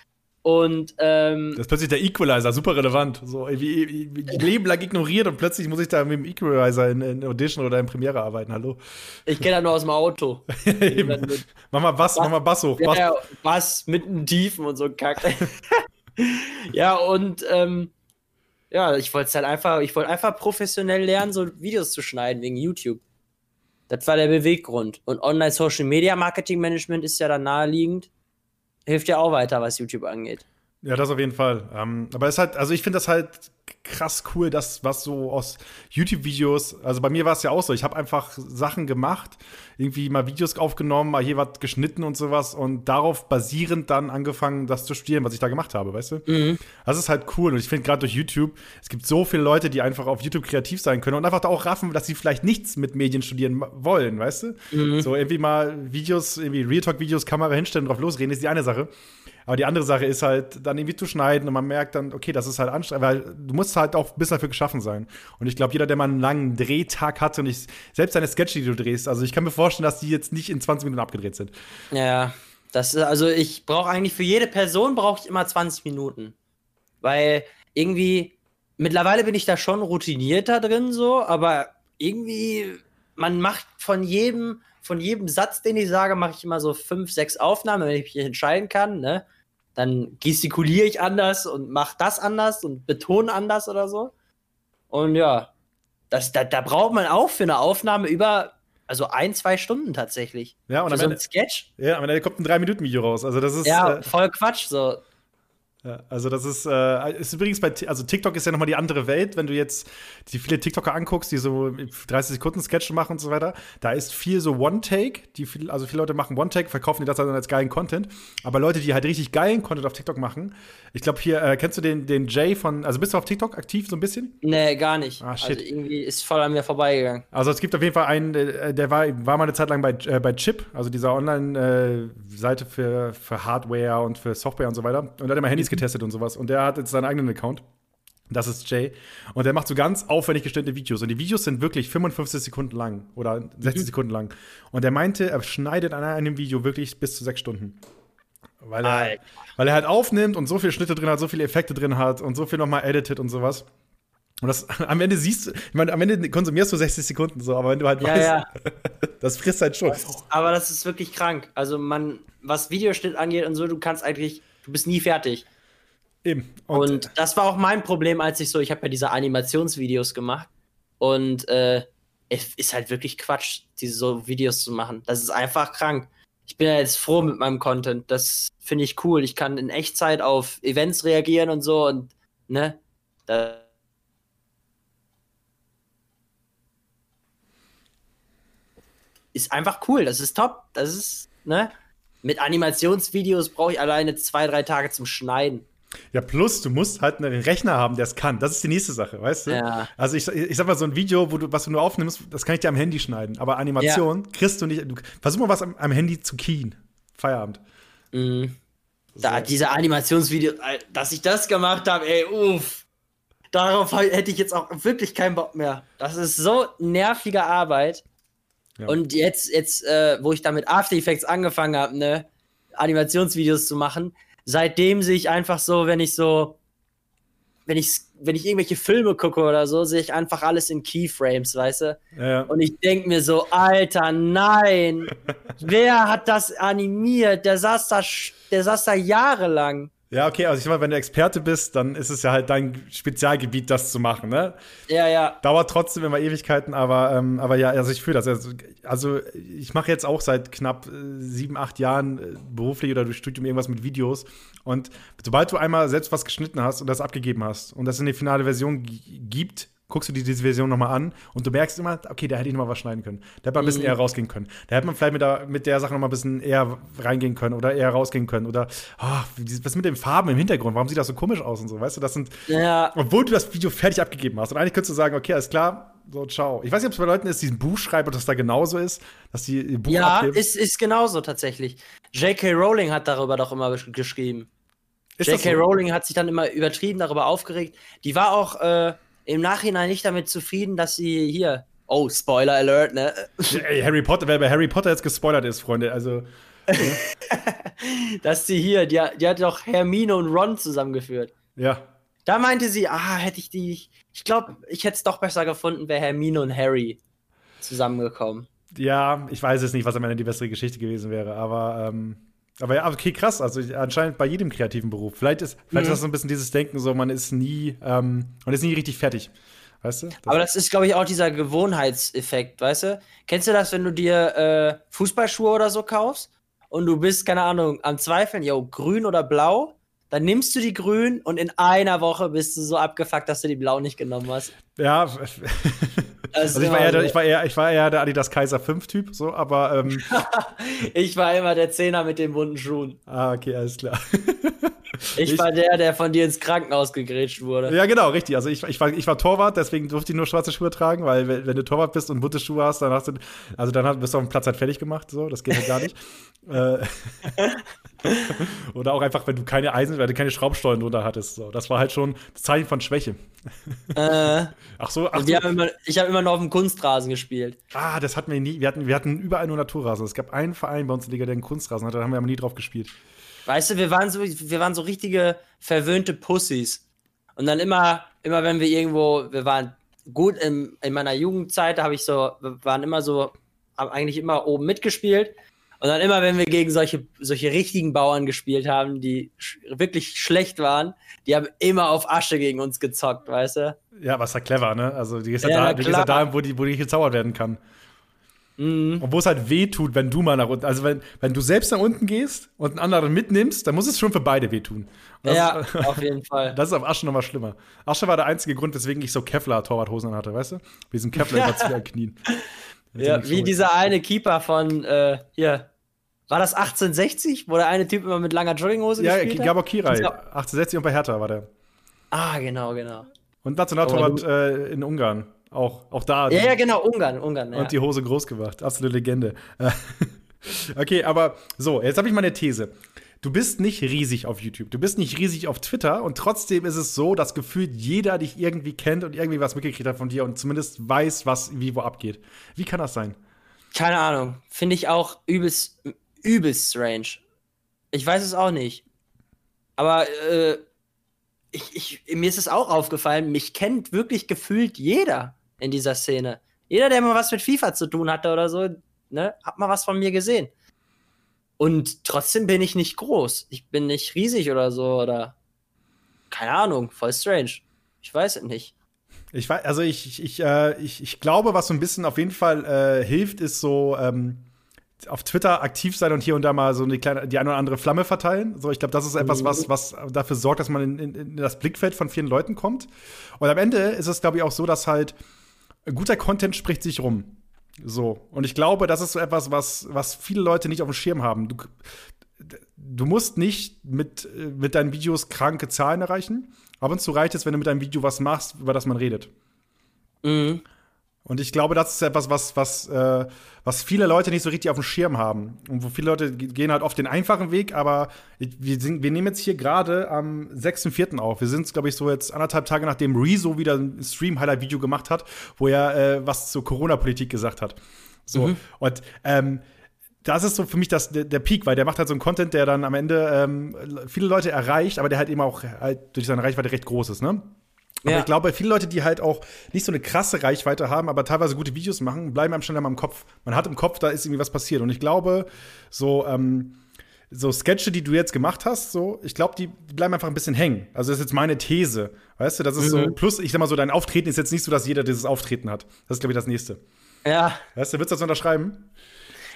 Und ähm, Das ist plötzlich der Equalizer, super relevant. So wie, wie Leben lang ignoriert und plötzlich muss ich da mit dem Equalizer in, in Audition oder in Premiere arbeiten. Hallo. ich kenne da nur aus dem Auto. mach mal Bass, mach mal Bass hoch. Ja, Bass. ja, was mitten Tiefen und so ein Kack. ja, und ähm, ja, ich wollte halt einfach, ich wollte einfach professionell lernen, so Videos zu schneiden wegen YouTube. Das war der Beweggrund. Und Online Social Media Marketing Management ist ja dann naheliegend. Hilft ja auch weiter, was YouTube angeht. Ja, das auf jeden Fall. Ähm, aber es ist halt, also ich finde das halt krass cool, dass was so aus YouTube-Videos, also bei mir war es ja auch so, ich habe einfach Sachen gemacht, irgendwie mal Videos aufgenommen, mal hier was geschnitten und sowas und darauf basierend dann angefangen, das zu studieren, was ich da gemacht habe, weißt du? Mhm. Das ist halt cool und ich finde gerade durch YouTube, es gibt so viele Leute, die einfach auf YouTube kreativ sein können und einfach da auch raffen, dass sie vielleicht nichts mit Medien studieren wollen, weißt du? Mhm. So irgendwie mal Videos, irgendwie Real Talk-Videos, Kamera hinstellen, drauf losreden, ist die eine Sache. Aber die andere Sache ist halt, dann irgendwie zu schneiden und man merkt dann, okay, das ist halt anstrengend, weil du musst halt auch ein bisschen dafür geschaffen sein. Und ich glaube, jeder, der mal einen langen Drehtag hatte und ich, selbst deine Sketche, die du drehst, also ich kann mir vorstellen, dass die jetzt nicht in 20 Minuten abgedreht sind. Ja, das ist, also ich brauche eigentlich für jede Person brauche ich immer 20 Minuten. Weil irgendwie, mittlerweile bin ich da schon routinierter drin, so, aber irgendwie, man macht von jedem, von jedem Satz, den ich sage, mache ich immer so fünf, sechs Aufnahmen, wenn ich mich entscheiden kann, ne? Dann gestikuliere ich anders und mache das anders und betone anders oder so. Und ja, das, da, da braucht man auch für eine Aufnahme über, also ein, zwei Stunden tatsächlich. Ja, und für am so ein Ende, Sketch. ja, am Ende kommt ein 3-Minuten-Video raus. Also das ist. Ja, äh, voll Quatsch. So. Ja, also das ist, äh, ist übrigens bei, also TikTok ist ja nochmal die andere Welt, wenn du jetzt die viele TikToker anguckst, die so 30 Sekunden Sketche machen und so weiter, da ist viel so One-Take, die viel, also viele Leute machen One-Take, verkaufen die das dann als geilen Content, aber Leute, die halt richtig geilen Content auf TikTok machen, ich glaube hier, äh, kennst du den, den Jay von, also bist du auf TikTok aktiv so ein bisschen? Nee, gar nicht. Ah, shit. Also irgendwie ist voll an mir vorbeigegangen. Also es gibt auf jeden Fall einen, äh, der war, war mal eine Zeit lang bei, äh, bei Chip, also dieser Online-Seite für, für Hardware und für Software und so weiter. Und hat immer Handys getestet und sowas. Und der hat jetzt seinen eigenen Account. Das ist Jay. Und der macht so ganz aufwendig gestellte Videos. Und die Videos sind wirklich 55 Sekunden lang oder 60 Sekunden lang. Und er meinte, er schneidet an einem Video wirklich bis zu sechs Stunden. Weil er, Alter. weil er halt aufnimmt und so viele Schnitte drin hat, so viele Effekte drin hat und so viel nochmal editet und sowas. Und das am Ende siehst du, ich meine, am Ende konsumierst du 60 Sekunden so, aber wenn du halt Ja, weißt, ja. das frisst halt schon. Aber das ist wirklich krank. Also man, was Videoschnitt angeht und so, du kannst eigentlich, du bist nie fertig. Eben. Und, Und, das war auch mein Problem, als ich so, ich habe ja diese Animationsvideos gemacht und äh, es ist halt wirklich Quatsch, diese so Videos zu machen. Das ist einfach krank. Ich bin ja jetzt froh mit meinem Content. Das finde ich cool. Ich kann in Echtzeit auf Events reagieren und so und ne, da, ist einfach cool. Das ist top. Das ist, ne? Mit Animationsvideos brauche ich alleine zwei, drei Tage zum Schneiden. Ja, plus, du musst halt einen Rechner haben, der es kann. Das ist die nächste Sache, weißt du? Ja. Also ich, ich sag mal, so ein Video, wo du, was du nur aufnimmst, das kann ich dir am Handy schneiden. Aber Animation kriegst du nicht. Du, versuch mal was am, am Handy zu keen. Feierabend. Mhm. Da, diese Animationsvideo, äh, dass ich das gemacht habe, ey, uff. Darauf hätte ich jetzt auch wirklich keinen Bock mehr. Das ist so nervige Arbeit. Ja. Und jetzt, jetzt, äh, wo ich da mit After Effects angefangen habe, ne, Animationsvideos zu machen, seitdem sehe ich einfach so, wenn ich so, wenn ich, wenn ich irgendwelche Filme gucke oder so, sehe ich einfach alles in Keyframes, weißt du? Ja. Und ich denke mir so, Alter, nein! Wer hat das animiert? Der saß da, der saß da jahrelang. Ja, okay, also ich sag mal, wenn du Experte bist, dann ist es ja halt dein Spezialgebiet, das zu machen, ne? Ja, ja. Dauert trotzdem immer Ewigkeiten, aber, ähm, aber ja, also ich fühle das. Also, also ich mache jetzt auch seit knapp äh, sieben, acht Jahren äh, beruflich oder durch Studium irgendwas mit Videos. Und sobald du einmal selbst was geschnitten hast und das abgegeben hast und das in die finale Version gibt, guckst du dir diese Version nochmal an und du merkst immer, okay, da hätte ich nochmal was schneiden können. Da hätte man ein bisschen Mhm. eher rausgehen können. Da hätte man vielleicht mit der, mit der Sache nochmal ein bisschen eher reingehen können oder eher rausgehen können. Oder, wie- was mit den Farben im Hintergrund? Warum sieht das so komisch aus und so? Weißt du, das sind, Ja, obwohl du das Video fertig abgegeben hast. Und eigentlich könntest du sagen, okay, alles klar, so, ciao. Ich weiß nicht, ob es bei Leuten ist, die ein Buch schreiben und das da genauso ist, dass die ihr Buch ja abgeben. ist, ist genauso tatsächlich. J.K. Rowling hat darüber doch immer gesch- geschrieben. J.K. so? Rowling hat sich dann immer übertrieben darüber aufgeregt. Die war auch äh, im Nachhinein nicht damit zufrieden, dass sie hier. Oh, Spoiler Alert, ne? Ey, Harry Potter, wer bei Harry Potter jetzt gespoilert ist, Freunde, also. Dass sie hier, die, hat- die hat doch Hermine und Ron zusammengeführt. Ja. Da meinte sie, ah, hätte ich die. Ich glaube, ich hätte es doch besser gefunden, wäre Hermine und Harry zusammengekommen. Ja, ich weiß es nicht, was am Ende die bessere Geschichte gewesen wäre, aber, ähm, aber ja, okay, krass. Also anscheinend bei jedem kreativen Beruf. Vielleicht ist, vielleicht Mhm. ist das so ein bisschen dieses Denken, so man ist nie, ähm, man ist nie richtig fertig. Weißt du? Das- Aber das ist, glaube ich, auch dieser Gewohnheitseffekt, weißt du? Kennst du das, wenn du dir äh, Fußballschuhe oder so kaufst und du bist, keine Ahnung, am Zweifeln, yo, grün oder blau? Dann nimmst du die grün und in einer Woche bist du so abgefuckt, dass du die blau nicht genommen hast. ja. Ist Also ich war, eher der, so. ich, war eher, ich war eher der Adidas Kaiser 5-Typ, so, aber ähm, Ich war immer der Zehner mit den bunten Schuhen. ah, okay, alles klar. Ich, Ich- war der, der von dir ins Krankenhaus gegrätscht wurde. ja, genau, richtig. Also ich, ich, war, ich war Torwart, deswegen durfte ich nur schwarze Schuhe tragen, weil wenn, wenn du Torwart bist und bunte Schuhe hast, dann hast du, also dann bist du auf dem Platz halt fertig gemacht, so, das geht halt gar nicht. äh, oder auch einfach, wenn du keine Eisen, weil du keine Schraubstollen drunter hattest, so. Das war halt schon das Zeichen von Schwäche. Äh, Ach so, ach so. haben immer, ich habe immer noch auf dem Kunstrasen gespielt. Ah, das hatten wir nie. Wir hatten, wir hatten überall nur Naturrasen. Es gab einen Verein bei uns in der Liga, der einen Kunstrasen hatte, da haben wir aber nie drauf gespielt. Weißt du, wir waren so, wir waren so richtige verwöhnte Pussys. Und dann immer, immer wenn wir irgendwo, wir waren gut in, in meiner Jugendzeit, da habe ich so, wir waren immer so, haben eigentlich immer oben mitgespielt. Und dann immer, wenn wir gegen solche, solche richtigen Bauern gespielt haben, die sch wirklich schlecht waren, die haben immer auf Asche gegen uns gezockt, weißt du? Ja, was ja clever, ne? Also, die ist ja, Ja, da, die ist ja da wo, die, wo die gezaubert werden kann. Mhm. Und wo es halt weh tut, wenn du mal nach unten, also wenn, wenn du selbst nach unten gehst und einen anderen mitnimmst, dann muss es schon für beide wehtun. Und Ja, auf jeden Fall. das ist auf Asche nochmal schlimmer. Asche war der einzige Grund, weswegen ich so Kevlar-Torwarthosen hatte, weißt du? Wie diesen Kevlar über zwei Knien. Ja, wie dieser eine Keeper von, äh, hier, war das 1860, wo der eine Typ immer mit langer Jogginghose Ja, gespielt hat? Gabor Kirai, Ich glaub- 1860 und bei Hertha war der. Ah, genau, genau. Und Nationaltorwart äh, in Ungarn. Auch, auch da. Ja, ja, genau, Ungarn, Ungarn. Ja. Und die Hose groß gemacht. Absolute Legende. okay, aber so, jetzt habe ich mal eine These. Du bist nicht riesig auf YouTube, du bist nicht riesig auf Twitter und trotzdem ist es so, dass gefühlt jeder dich irgendwie kennt und irgendwie was mitgekriegt hat von dir und zumindest weiß, was wie wo abgeht. Wie kann das sein? Keine Ahnung. Finde ich auch übelst, übelst strange. Ich weiß es auch nicht. Aber äh, ich, ich, mir ist es auch aufgefallen, mich kennt wirklich gefühlt jeder in dieser Szene. Jeder, der mal was mit FIFA zu tun hatte oder so, ne, hat mal was von mir gesehen. Und trotzdem bin ich nicht groß. Ich bin nicht riesig oder so oder keine Ahnung, voll strange. Ich weiß es nicht. Ich weiß, also ich, ich, ich, äh, ich, ich glaube, was so ein bisschen auf jeden Fall äh, hilft, ist so ähm, auf Twitter aktiv sein und hier und da mal so eine kleine, die eine oder andere Flamme verteilen. So, ich glaube, das ist etwas, was, was dafür sorgt, dass man in, in, in das Blickfeld von vielen Leuten kommt. Und am Ende ist es, glaube ich, auch so, dass halt guter Content spricht sich rum. So. Und ich glaube, das ist so etwas, was, was viele Leute nicht auf dem Schirm haben. Du, du musst nicht mit, mit deinen Videos kranke Zahlen erreichen. Ab und zu reicht es, wenn du mit deinem Video was machst, über das man redet. Mhm. Und ich glaube, das ist etwas, was, was, äh, was viele Leute nicht so richtig auf dem Schirm haben. Und wo viele Leute ge- gehen halt oft den einfachen Weg, aber wir, sind, wir nehmen jetzt hier gerade am 6.4. auf. Wir sind, glaube ich, so jetzt anderthalb Tage nachdem Rezo wieder ein Stream-Highlight-Video gemacht hat, wo er äh, was zur Corona-Politik gesagt hat. So. Und ähm, das ist so für mich das, der, der Peak, weil der macht halt so einen Content, der dann am Ende ähm, viele Leute erreicht, aber der halt eben auch halt durch seine Reichweite recht groß ist, ne? Aber Ja. ich glaube, viele Leute, die halt auch nicht so eine krasse Reichweite haben, aber teilweise gute Videos machen, bleiben einem schneller mal im Kopf. Man hat im Kopf, da ist irgendwie was passiert. Und ich glaube, so, ähm, so Sketche, die du jetzt gemacht hast, so, ich glaube, die, bleiben einfach ein bisschen hängen. Also, das ist jetzt meine These. Weißt du, das ist so, Mhm. plus, ich sag mal so, dein Auftreten ist jetzt nicht so, dass jeder dieses Auftreten hat. Das ist, glaube ich, das nächste. Ja, Weißt du, willst du das unterschreiben?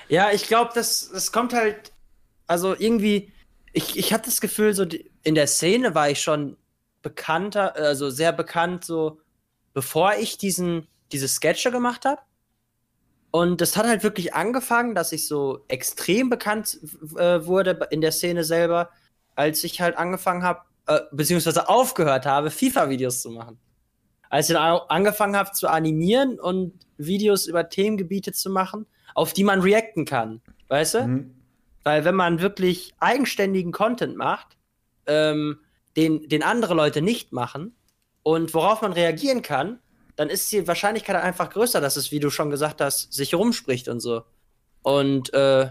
Ja, ich glaube, das, das kommt halt, also irgendwie, ich, ich hatte das Gefühl, so in der Szene war ich schon bekannter, also sehr bekannt, so bevor ich diesen, diese Sketche gemacht habe. Und das hat halt wirklich angefangen, dass ich so extrem bekannt äh, wurde in der Szene selber, als ich halt angefangen habe, äh, beziehungsweise aufgehört habe, FIFA-Videos zu machen. Als ich dann angefangen habe zu animieren und Videos über Themengebiete zu machen, auf die man reacten kann. Weißt du? Mhm. Weil wenn man wirklich eigenständigen Content macht, ähm, den, den andere Leute nicht machen und worauf man reagieren kann, dann ist die Wahrscheinlichkeit einfach größer, dass es, wie du schon gesagt hast, sich rumspricht und so. Und äh,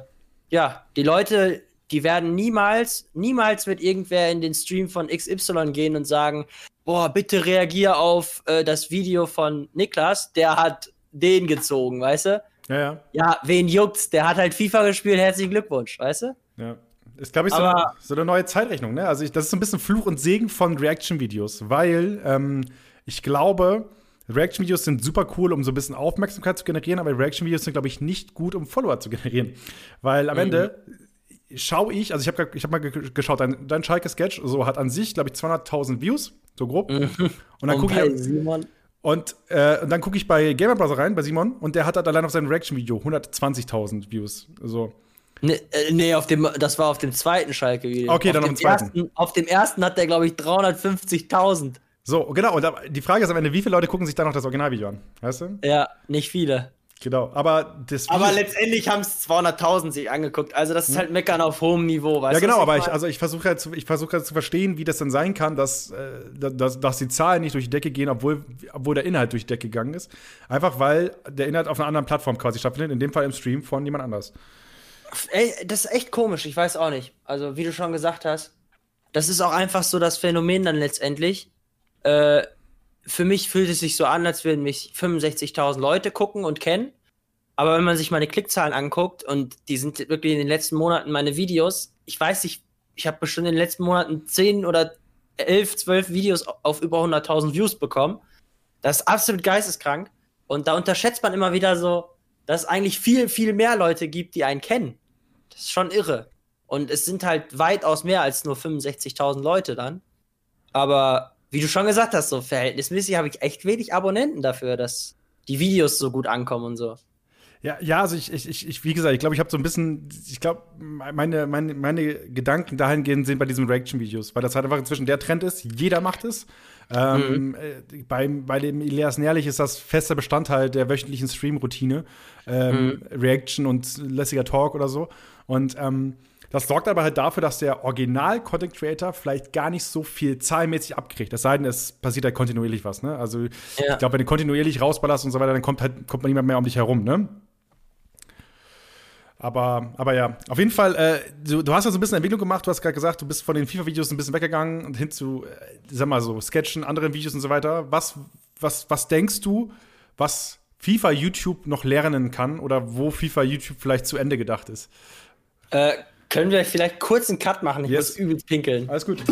ja, die Leute, die werden niemals, niemals wird irgendwer in den Stream von XY gehen und sagen, boah, bitte reagier auf äh, das Video von Niklas, der hat den gezogen, weißt du? Ja, ja. Ja, wen juckt's? Der hat halt FIFA gespielt, herzlichen Glückwunsch, weißt du? Ja. Ist, glaube ich, so, eine, so eine neue Zeitrechnung, ne? Also, ich, das ist so ein bisschen Fluch und Segen von Reaction-Videos, weil ähm, ich glaube, Reaction-Videos sind super cool, um so ein bisschen Aufmerksamkeit zu generieren, aber Reaction-Videos sind, glaube ich, nicht gut, um Follower zu generieren. Weil am mhm. Ende schaue ich, also ich habe ich hab mal geschaut, dein, dein Schalke-Sketch so hat an sich, glaube ich, 200.000 Views, so grob. Mhm. Und dann gucke ich. Simon. Und, äh, und dann gucke ich bei Gamer Browser rein, bei Simon, und der hat halt allein auf seinem Reaction-Video 120.000 Views. So. Nee, äh, nee, auf dem, das war auf dem zweiten Schalke-Video. Okay, dann auf dem zweiten. Ersten, auf dem ersten hat der, glaube ich, 350.000. So, genau. Und die Frage ist am Ende, wie viele Leute gucken sich da noch das Originalvideo an? Weißt du? Ja, nicht viele. Genau, aber das Aber letztendlich haben es 200.000 sich angeguckt. Also das ist halt Meckern auf hohem Niveau, weißt Ja, genau, aber ich, also ich versuche halt, zu, versuch halt zu verstehen, wie das denn sein kann, dass, äh, dass, dass die Zahlen nicht durch die Decke gehen, obwohl, obwohl der Inhalt durch die Decke gegangen ist. Einfach weil der Inhalt auf einer anderen Plattform quasi stattfindet, in dem Fall im Stream von jemand anders. Ey, das ist echt komisch, ich weiß auch nicht. Also, wie du schon gesagt hast, das ist auch einfach so das Phänomen dann letztendlich. Äh, für mich fühlt es sich so an, als würden mich 65.000 Leute gucken und kennen. Aber wenn man sich meine Klickzahlen anguckt und die sind wirklich in den letzten Monaten meine Videos, ich weiß nicht, ich habe bestimmt in den letzten Monaten 10 oder 11, 12 Videos auf über 100.000 Views bekommen. Das ist absolut geisteskrank. Und da unterschätzt man immer wieder so, dass es eigentlich viel, viel mehr Leute gibt, die einen kennen. Ist schon irre. Und es sind halt weitaus mehr als nur 65.000 Leute dann. Aber wie du schon gesagt hast, so verhältnismäßig habe ich echt wenig Abonnenten dafür, dass die Videos so gut ankommen und so. Ja, ja, also ich, ich, ich wie gesagt, ich glaube, ich habe so ein bisschen, ich glaube, meine, meine, meine Gedanken dahingehend sind bei diesen Reaction-Videos, weil das halt einfach inzwischen der Trend ist, jeder macht es. Ähm, mhm. äh, bei, bei dem Elias Nährlich ist das fester Bestandteil der wöchentlichen Stream-Routine. Ähm, mhm. Reaction und lässiger Talk oder so. Und ähm, das sorgt aber halt dafür, dass der Original-Content Creator vielleicht gar nicht so viel zahlmäßig abkriegt. Es sei denn, es passiert halt kontinuierlich was, ne? Also, ja. ich glaube, wenn du kontinuierlich rausballerst und so weiter, dann kommt halt kommt man niemand mehr um dich herum, ne? Aber, aber ja, auf jeden Fall, äh, du, du, hast ja so ein bisschen Entwicklung gemacht. Du hast gerade gesagt, du bist von den FIFA-Videos ein bisschen weggegangen und hin zu, äh, sag mal so, Sketchen, anderen Videos und so weiter. Was, was, was denkst du, was FIFA YouTube noch lernen kann oder wo FIFA YouTube vielleicht zu Ende gedacht ist? Äh, können wir vielleicht kurz einen Cut machen? Ich yes. muss übelst pinkeln. Alles gut.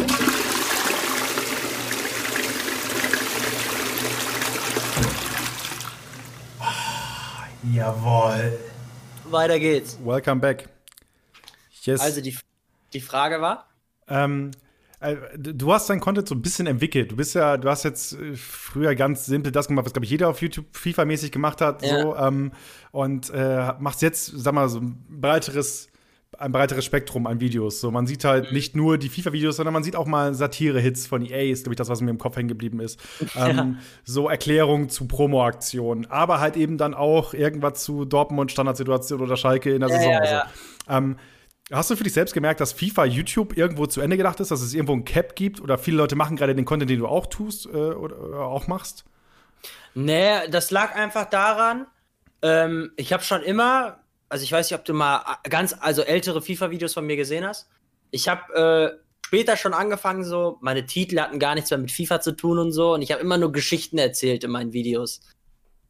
Oh, jawohl. Weiter geht's. Welcome back. Yes. Also die, die Frage war? Ähm, äh, du hast dein Content so ein bisschen entwickelt. Du bist ja, du hast jetzt äh, früher ganz simpel das gemacht, was glaube ich jeder auf YouTube FIFA-mäßig gemacht hat, ja. so ähm, und äh, machst jetzt, sag mal, so ein breiteres ein breiteres Spektrum an Videos. So, man sieht halt mhm. nicht nur die FIFA-Videos, sondern man sieht auch mal Satire-Hits von EA, ist, glaube ich, das, was mir im Kopf hängen geblieben ist. Ja. Ähm, so Erklärungen zu Promo-Aktionen, aber halt eben dann auch irgendwas zu Dortmund, Standardsituation oder Schalke in der ja, Saison. Ja, ja. So. Ähm, hast du für dich selbst gemerkt, dass FIFA YouTube irgendwo zu Ende gedacht ist, dass es irgendwo ein Cap gibt oder viele Leute machen gerade den Content, den du auch tust äh, oder, oder auch machst? Nee, das lag einfach daran, ähm, ich habe schon immer also ich weiß nicht, ob du mal äh, ganz, also ältere FIFA-Videos von mir gesehen hast. Ich habe äh, später schon angefangen, so, meine Titel hatten gar nichts mehr mit FIFA zu tun und so, und ich habe immer nur Geschichten erzählt in meinen Videos.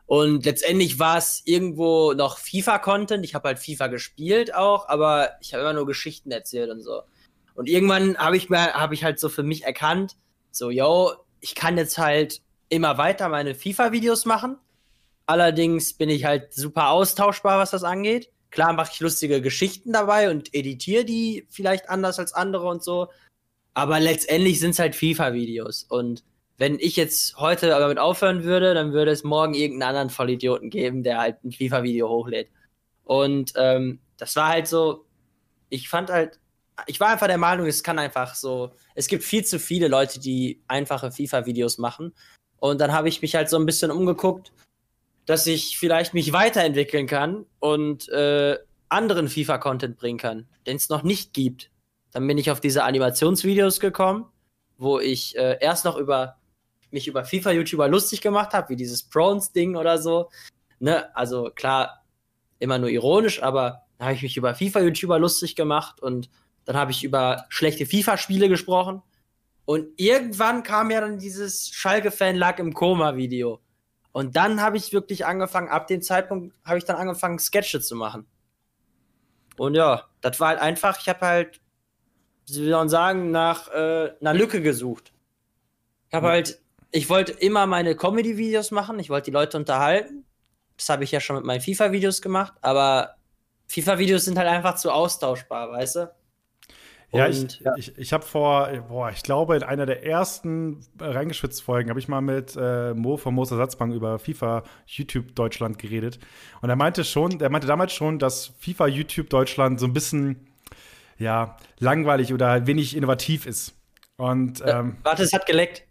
Und letztendlich war es irgendwo noch FIFA-Content. Ich habe halt FIFA gespielt auch, aber ich habe immer nur Geschichten erzählt und so. Und irgendwann habe ich mir, habe ich halt so für mich erkannt, so, yo, ich kann jetzt halt immer weiter meine FIFA-Videos machen Allerdings bin ich halt super austauschbar, was das angeht. Klar mache ich lustige Geschichten dabei und editiere die vielleicht anders als andere und so. Aber letztendlich sind es halt FIFA-Videos. Und wenn ich jetzt heute damit aufhören würde, dann würde es morgen irgendeinen anderen Vollidioten geben, der halt ein FIFA-Video hochlädt. Und ähm, das war halt so, ich fand halt, ich war einfach der Meinung, es kann einfach so, es gibt viel zu viele Leute, die einfache FIFA-Videos machen. Und dann habe ich mich halt so ein bisschen umgeguckt, dass ich vielleicht mich weiterentwickeln kann und äh, anderen FIFA-Content bringen kann, den es noch nicht gibt. Dann bin ich auf diese Animationsvideos gekommen, wo ich äh, erst noch über mich über FIFA-YouTuber lustig gemacht habe, wie dieses Prones-Ding oder so. Ne? Also klar, immer nur ironisch, aber da habe ich mich über FIFA-YouTuber lustig gemacht und dann habe ich über schlechte FIFA-Spiele gesprochen. Und irgendwann kam ja dann dieses Schalke-Fan lag im Koma-Video. Und dann habe ich wirklich angefangen, ab dem Zeitpunkt habe ich dann angefangen, Sketche zu machen. Und ja, das war halt einfach, ich habe halt, wie soll man sagen, nach äh, einer Lücke gesucht. Ich habe halt ich wollte immer meine Comedy-Videos machen, ich wollte die Leute unterhalten. Das habe ich ja schon mit meinen FIFA-Videos gemacht, aber FIFA-Videos sind halt einfach zu austauschbar, weißt du? Ja, ich, ja. ich, ich habe vor, boah, ich glaube, in einer der ersten Reingeschwitzt-Folgen habe ich mal mit äh, Mo von Moos Ersatzbank über FIFA YouTube Deutschland geredet. Und er meinte schon, er meinte damals schon, dass FIFA YouTube Deutschland so ein bisschen, ja, langweilig oder wenig innovativ ist. Und, äh, ähm, Warte, es hat geleckt.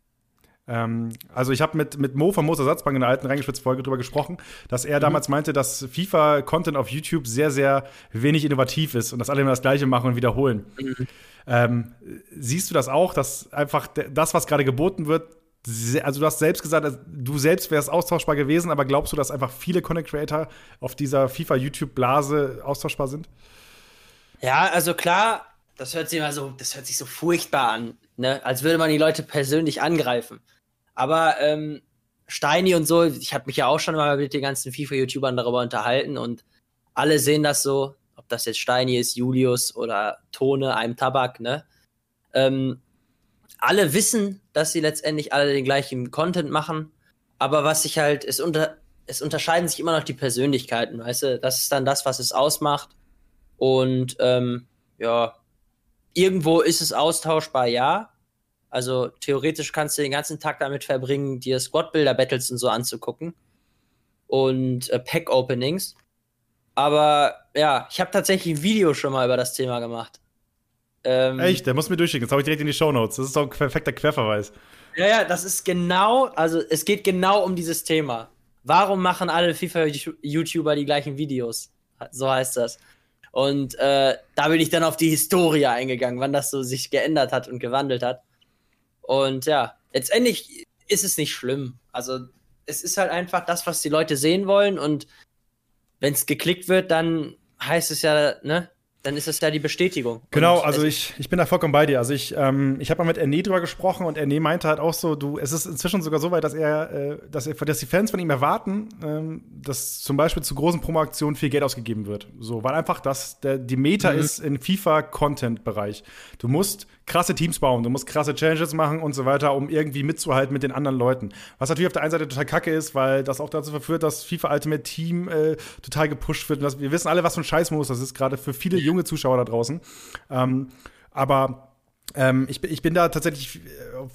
Ähm, also ich habe mit, mit Mo von Moos Ersatzbank in der alten Reingeschwitzt-Folge drüber gesprochen, dass er mhm. damals meinte, dass FIFA-Content auf YouTube sehr, sehr wenig innovativ ist und dass alle immer das Gleiche machen und wiederholen. Mhm. Ähm, siehst du das auch, dass einfach das, was gerade geboten wird, also du hast selbst gesagt, du selbst wärst austauschbar gewesen, aber glaubst du, dass einfach viele Content Creator auf dieser FIFA-YouTube-Blase austauschbar sind? Ja, also klar, das hört sich immer so, das hört sich so furchtbar an, ne? Als würde man die Leute persönlich angreifen. Aber ähm, Steini und so, ich habe mich ja auch schon mal mit den ganzen FIFA-YouTubern darüber unterhalten und alle sehen das so, ob das jetzt Steini ist, Julius oder Tone, einem Tabak, ne? Ähm, alle wissen, dass sie letztendlich alle den gleichen Content machen, aber was sich halt, es, unter, es unterscheiden sich immer noch die Persönlichkeiten, weißt du? Das ist dann das, was es ausmacht. Und ähm, ja, irgendwo ist es austauschbar, ja. Also theoretisch kannst du den ganzen Tag damit verbringen, dir Squad-Builder-Battles und so anzugucken. Und äh, Pack-Openings. Aber ja, ich habe tatsächlich ein Video schon mal über das Thema gemacht. Ähm, Echt? Der muss mir durchschicken. Das habe ich direkt in die Show Notes. Das ist doch ein perfekter Querverweis. Ja, ja, das ist genau, also es geht genau um dieses Thema. Warum machen alle FIFA-YouTuber die gleichen Videos? So heißt das. Und äh, da bin ich dann auf die Historie eingegangen, wann das so sich geändert hat und gewandelt hat. Und ja, letztendlich ist es nicht schlimm. Also es ist halt einfach das, was die Leute sehen wollen. Und wenn es geklickt wird, dann heißt es ja, ne, dann ist das ja die Bestätigung. Genau, und also ich, ich bin da vollkommen bei dir. Also ich, ähm, ich habe mal mit Erne drüber gesprochen und Erne meinte halt auch so, du, es ist inzwischen sogar so weit, dass er, äh, dass, er dass die Fans von ihm erwarten, ähm, dass zum Beispiel zu großen Promoaktionen viel Geld ausgegeben wird. So, weil einfach das der, die Meta mhm. ist im FIFA-Content-Bereich. Du musst krasse Teams bauen, du musst krasse Challenges machen und so weiter, um irgendwie mitzuhalten mit den anderen Leuten. Was natürlich auf der einen Seite total kacke ist, weil das auch dazu verführt, dass FIFA Ultimate Team äh, total gepusht wird. Das, wir wissen alle, was für ein Scheißmodus das ist, gerade für viele junge Zuschauer da draußen. Ähm, aber ähm, ich, ich, bin da tatsächlich äh,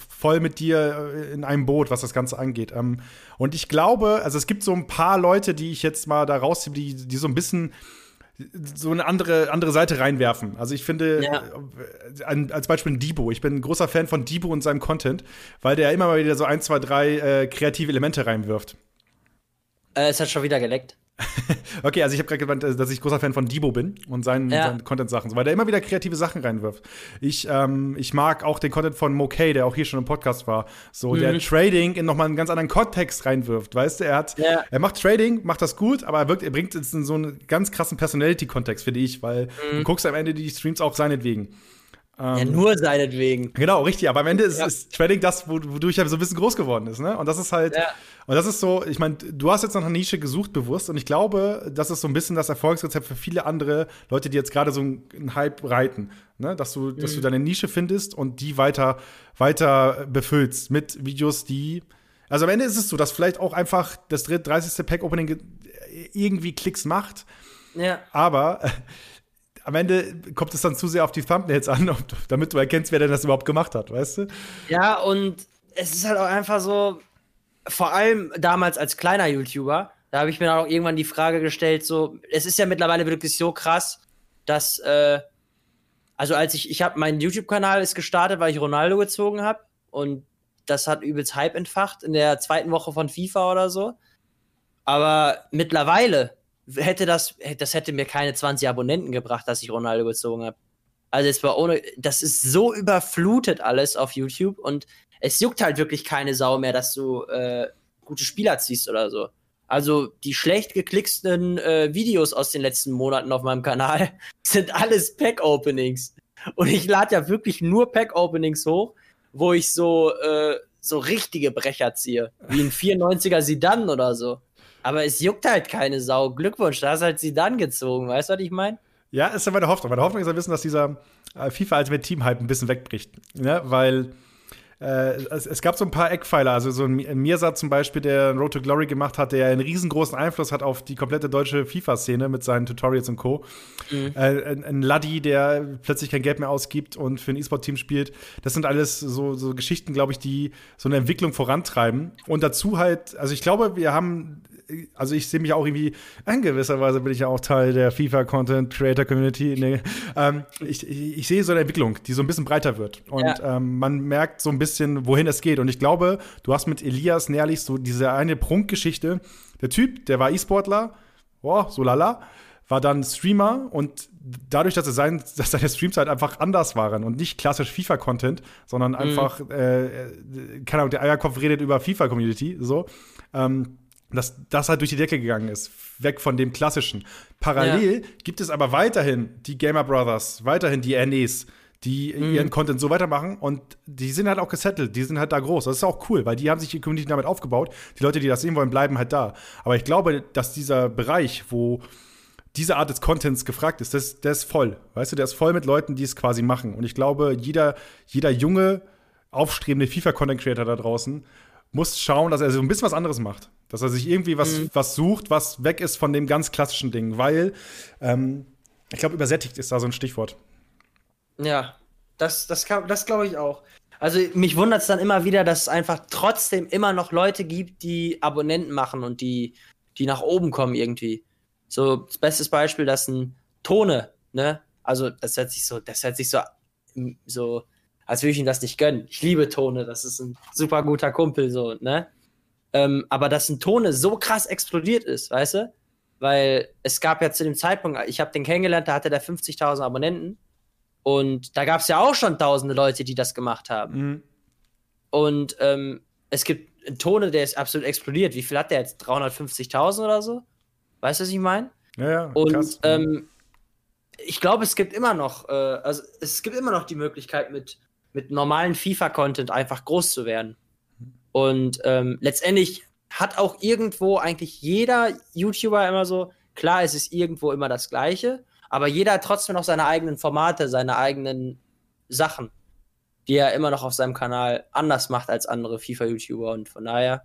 voll mit dir äh, in einem Boot, was das Ganze angeht. Ähm, und ich glaube, also es gibt so ein paar Leute, die ich jetzt mal da rausziehe, die, die so ein bisschen so eine andere, andere Seite reinwerfen. Also ich finde, ja. äh, als Beispiel Debo. Ich bin ein großer Fan von Debo und seinem Content, weil der immer mal wieder so ein, zwei, drei äh, kreative Elemente reinwirft. Äh, es hat schon wieder geleckt. okay, also ich habe gerade gemeint, dass ich großer Fan von Debo bin und seinen, ja. seinen Content-Sachen, weil der immer wieder kreative Sachen reinwirft. Ich, ähm, ich mag auch den Content von Mokay, der auch hier schon im Podcast war, so mhm. der Trading in nochmal einen ganz anderen Kontext reinwirft. Weißt du, er hat, ja. er macht Trading, macht das gut, aber er, wirkt, er bringt es in so einen ganz krassen Personality-Kontext, finde ich, weil mhm. du guckst am Ende die Streams auch seinetwegen. Ähm, ja, nur seinetwegen. Genau, richtig. Aber am Ende ist, ja. ist Trading das, wodurch er so ein bisschen groß geworden ist. Ne? Und das ist halt, ja. und das ist so, ich meine, du hast jetzt nach einer Nische gesucht, bewusst. Und ich glaube, das ist so ein bisschen das Erfolgsrezept für viele andere Leute, die jetzt gerade so einen Hype reiten. Ne? Dass, du, mhm. dass du mhm. deine Nische findest und die weiter, weiter befüllst mit Videos, die. Also am Ende ist es so, dass vielleicht auch einfach das 30. Pack-Opening irgendwie Klicks macht. Ja. Aber am Ende kommt es dann zu sehr auf die Thumbnails an, damit du erkennst, wer denn das überhaupt gemacht hat, weißt du? Ja, und es ist halt auch einfach so, vor allem damals als kleiner YouTuber, da habe ich mir dann auch irgendwann die Frage gestellt, so, es ist ja mittlerweile wirklich so krass, dass, äh, also als ich, ich habe, mein YouTube-Kanal ist gestartet, weil ich Ronaldo gezogen habe und das hat übelst Hype entfacht in der zweiten Woche von FIFA oder so. Aber mittlerweile hätte das, das hätte mir keine 20 Abonnenten gebracht, dass ich Ronaldo gezogen habe. Also es war ohne, das ist so überflutet alles auf YouTube und es juckt halt wirklich keine Sau mehr, dass du äh, gute Spieler ziehst oder so. Also die schlecht geklicksten äh, Videos aus den letzten Monaten auf meinem Kanal sind alles Pack-Openings. Und ich lade ja wirklich nur Pack-Openings hoch, wo ich so, äh, so richtige Brecher ziehe. Wie ein 94er Sidan oder so. Aber es juckt halt keine Sau. Glückwunsch, da hast halt Sidan gezogen. Weißt du, was ich meine? Ja, ist ja meine Hoffnung. Meine Hoffnung ist ja wissen, dass dieser äh, FIFA Ultimate Team Hype ein bisschen wegbricht. Ne? Weil es, es, gab so ein paar Eckpfeiler, also so ein Mirsa zum Beispiel, der Road to Glory gemacht hat, der einen riesengroßen Einfluss hat auf die komplette deutsche FIFA-Szene mit seinen Tutorials und Co. Mhm. Äh, ein, ein Laddi, der plötzlich kein Geld mehr ausgibt und für ein E-Sport-Team spielt. Das sind alles so, so Geschichten, glaube ich, die so eine Entwicklung vorantreiben. Und dazu halt, also ich glaube, wir haben also ich sehe mich auch irgendwie, in gewisser Weise bin ich ja auch Teil der FIFA Content Creator Community. Nee, ähm, ich, ich, ich, sehe so eine Entwicklung, die so ein bisschen breiter wird. Und ja. ähm, man merkt so ein bisschen, wohin es geht. Und ich glaube, du hast mit Elias Nährlich so diese eine Prunkgeschichte. Der Typ, der war E-Sportler, oh, so lala, war dann Streamer und dadurch, dass, er sein, dass seine Streams halt einfach anders waren und nicht klassisch FIFA-Content, sondern mhm. einfach, mhm. äh, keine Ahnung, der Eierkopf redet über FIFA-Community, so. Ähm, dass das halt durch die Decke gegangen ist, weg von dem klassischen. Parallel ja. gibt es aber weiterhin die Gamer Brothers, weiterhin die NEs, die mhm. ihren Content so weitermachen und die sind halt auch gesettelt, die sind halt da groß. Das ist auch cool, weil die haben sich die Community damit aufgebaut. Die Leute, die das sehen wollen, bleiben halt da. Aber ich glaube, dass dieser Bereich, wo diese Art des Contents gefragt ist, das, der ist voll. Weißt du, der ist voll mit Leuten, die es quasi machen. Und ich glaube, jeder, jeder junge, aufstrebende FIFA-Content-Creator da draußen muss schauen, dass er so ein bisschen was anderes macht. Dass er sich irgendwie was, mhm. was sucht, was weg ist von dem ganz klassischen Ding. Weil, ähm, ich glaube, übersättigt ist da so ein Stichwort. Ja, das, das, das glaube ich auch. Also mich wundert es dann immer wieder, dass es einfach trotzdem immer noch Leute gibt, die Abonnenten machen und die, die nach oben kommen irgendwie. So, das beste Beispiel, das ein Tone, ne? Also, das hört sich so, das hört sich so, so als würde ich ihm das nicht gönnen. Ich liebe Tone, das ist ein super guter Kumpel, so, ne? Ähm, aber dass ein Tone so krass explodiert ist, weißt du? Weil es gab ja zu dem Zeitpunkt, ich habe den kennengelernt, da hatte der 50.000 Abonnenten. Und da gab es ja auch schon tausende Leute, die das gemacht haben. Mhm. Und ähm, es gibt einen Tone, der ist absolut explodiert. Wie viel hat der jetzt? 350.000 oder so? Weißt du, was ich meine? Ja, ja. Und krass. Ähm, ich glaube, es gibt immer noch, äh, also es gibt immer noch die Möglichkeit, mit mit normalen FIFA-Content einfach groß zu werden. Und ähm, letztendlich hat auch irgendwo eigentlich jeder YouTuber immer so, klar, es ist irgendwo immer das Gleiche, aber jeder hat trotzdem noch seine eigenen Formate, seine eigenen Sachen, die er immer noch auf seinem Kanal anders macht als andere FIFA-YouTuber und von daher.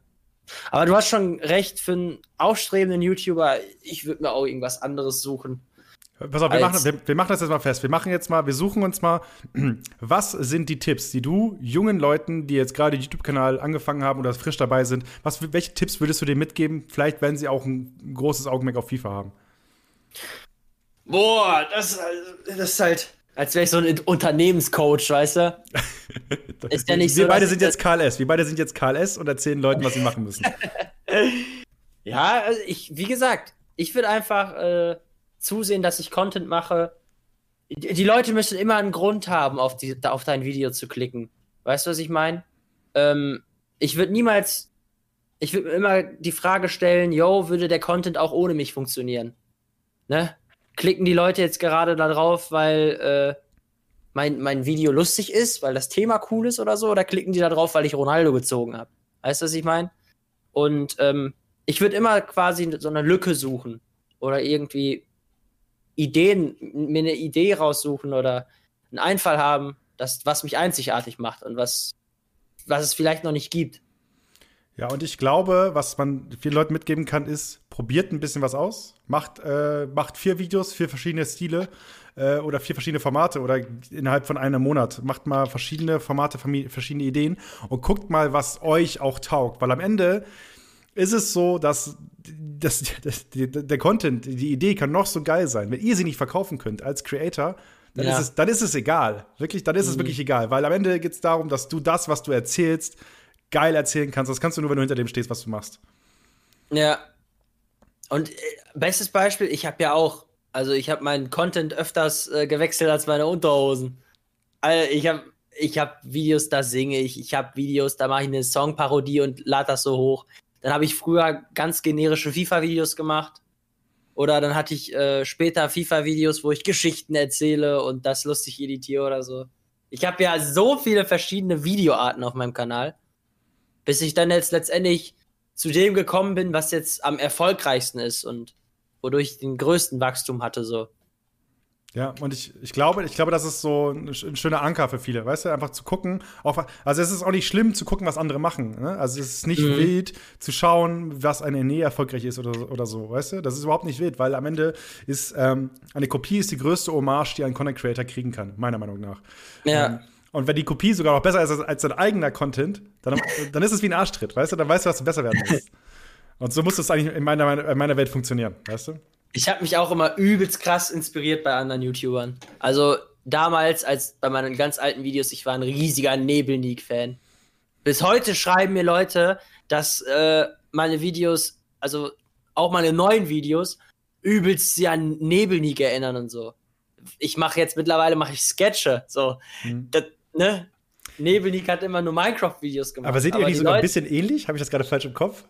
Aber du hast schon recht, für einen aufstrebenden YouTuber, ich würde mir auch irgendwas anderes suchen. Pass auf, wir machen, wir, wir, machen das jetzt mal fest. Wir machen jetzt mal, wir suchen uns mal, was sind die Tipps, die du jungen Leuten, die jetzt gerade YouTube-Kanal angefangen haben oder frisch dabei sind, was, welche Tipps würdest du denen mitgeben? Vielleicht, wenn sie auch ein großes Augenmerk auf FIFA haben. Boah, das, das ist halt, als wäre ich so ein Unternehmenscoach, weißt du? ist ja nicht wir so, beide sind jetzt KLS. Wir beide sind jetzt KLS und erzählen Leuten, was sie machen müssen. ja, also ich, wie gesagt, ich würde einfach. Äh, zusehen, dass ich Content mache. Die Leute müssen immer einen Grund haben, auf, die, auf dein Video zu klicken. Weißt du, was ich meine? Ähm, ich würde niemals, ich würde immer die Frage stellen, yo, würde der Content auch ohne mich funktionieren? Ne? Klicken die Leute jetzt gerade da drauf, weil äh, mein, mein Video lustig ist, weil das Thema cool ist oder so, oder klicken die da drauf, weil ich Ronaldo gezogen habe? Weißt du, was ich meine? Und ähm, ich würde immer quasi so eine Lücke suchen oder irgendwie Ideen, mir eine Idee raussuchen oder einen Einfall haben, das, was mich einzigartig macht und was, was es vielleicht noch nicht gibt. Ja, und ich glaube, was man vielen Leuten mitgeben kann, ist, probiert ein bisschen was aus. Macht, äh, macht vier Videos, vier verschiedene Stile äh, oder vier verschiedene Formate oder innerhalb von einem Monat. Macht mal verschiedene Formate, verschiedene Ideen und guckt mal, was euch auch taugt. Weil am Ende ist es so, dass das, das, der Content, die Idee kann noch so geil sein. Wenn ihr sie nicht verkaufen könnt als Creator, dann, ja. ist, es, dann ist es egal. Wirklich, dann ist mhm. es wirklich egal. Weil am Ende geht es darum, dass du das, was du erzählst, geil erzählen kannst. Das kannst du nur, wenn du hinter dem stehst, was du machst. Ja. Und äh, bestes Beispiel, ich habe ja auch, also ich habe meinen Content öfters äh, gewechselt als meine Unterhosen. Also ich habe ich hab Videos, da singe ich, ich habe Videos, da mache ich eine Songparodie und lade das so hoch. Dann habe ich früher ganz generische FIFA-Videos gemacht. Oder dann hatte ich äh, später FIFA-Videos, wo ich Geschichten erzähle und das lustig editiere oder so. Ich habe ja so viele verschiedene Videoarten auf meinem Kanal bis ich dann jetzt letztendlich zu dem gekommen bin, was jetzt am erfolgreichsten ist und wodurch ich den größten Wachstum hatte, so. Ja, und ich, ich glaube, ich glaube, das ist so ein, ein, schöner Anker für viele, weißt du, einfach zu gucken. Auf, also es ist auch nicht schlimm zu gucken, was andere machen. Ne? Also es ist nicht mhm. wild zu schauen, was eine Nähe erfolgreich ist oder, oder so, weißt du? Das ist überhaupt nicht wild, weil am Ende ist ähm, eine Kopie ist die größte Hommage, die ein Content Creator kriegen kann, meiner Meinung nach. Ja. Ähm, und wenn die Kopie sogar noch besser ist als, als dein eigener Content, dann, dann ist es wie ein Arschtritt, weißt du? Dann weißt du, was du besser werden musst. Und so muss das eigentlich in meiner, in meiner Welt funktionieren, weißt du? Ich habe mich auch immer übelst krass inspiriert bei anderen YouTubern. Also damals, als bei meinen ganz alten Videos, ich war ein riesiger Nebelneak-Fan. Bis heute schreiben mir Leute, dass äh, meine Videos, also auch meine neuen Videos, übelst sie an Nebelneak erinnern und so. Ich mache jetzt mittlerweile mache ich Sketche, so. Mhm. Das, ne? Nebelnik hat immer nur Minecraft-Videos gemacht. Aber seht ihr aber nicht sogar Leute, ein bisschen ähnlich? Habe ich das gerade falsch im Kopf?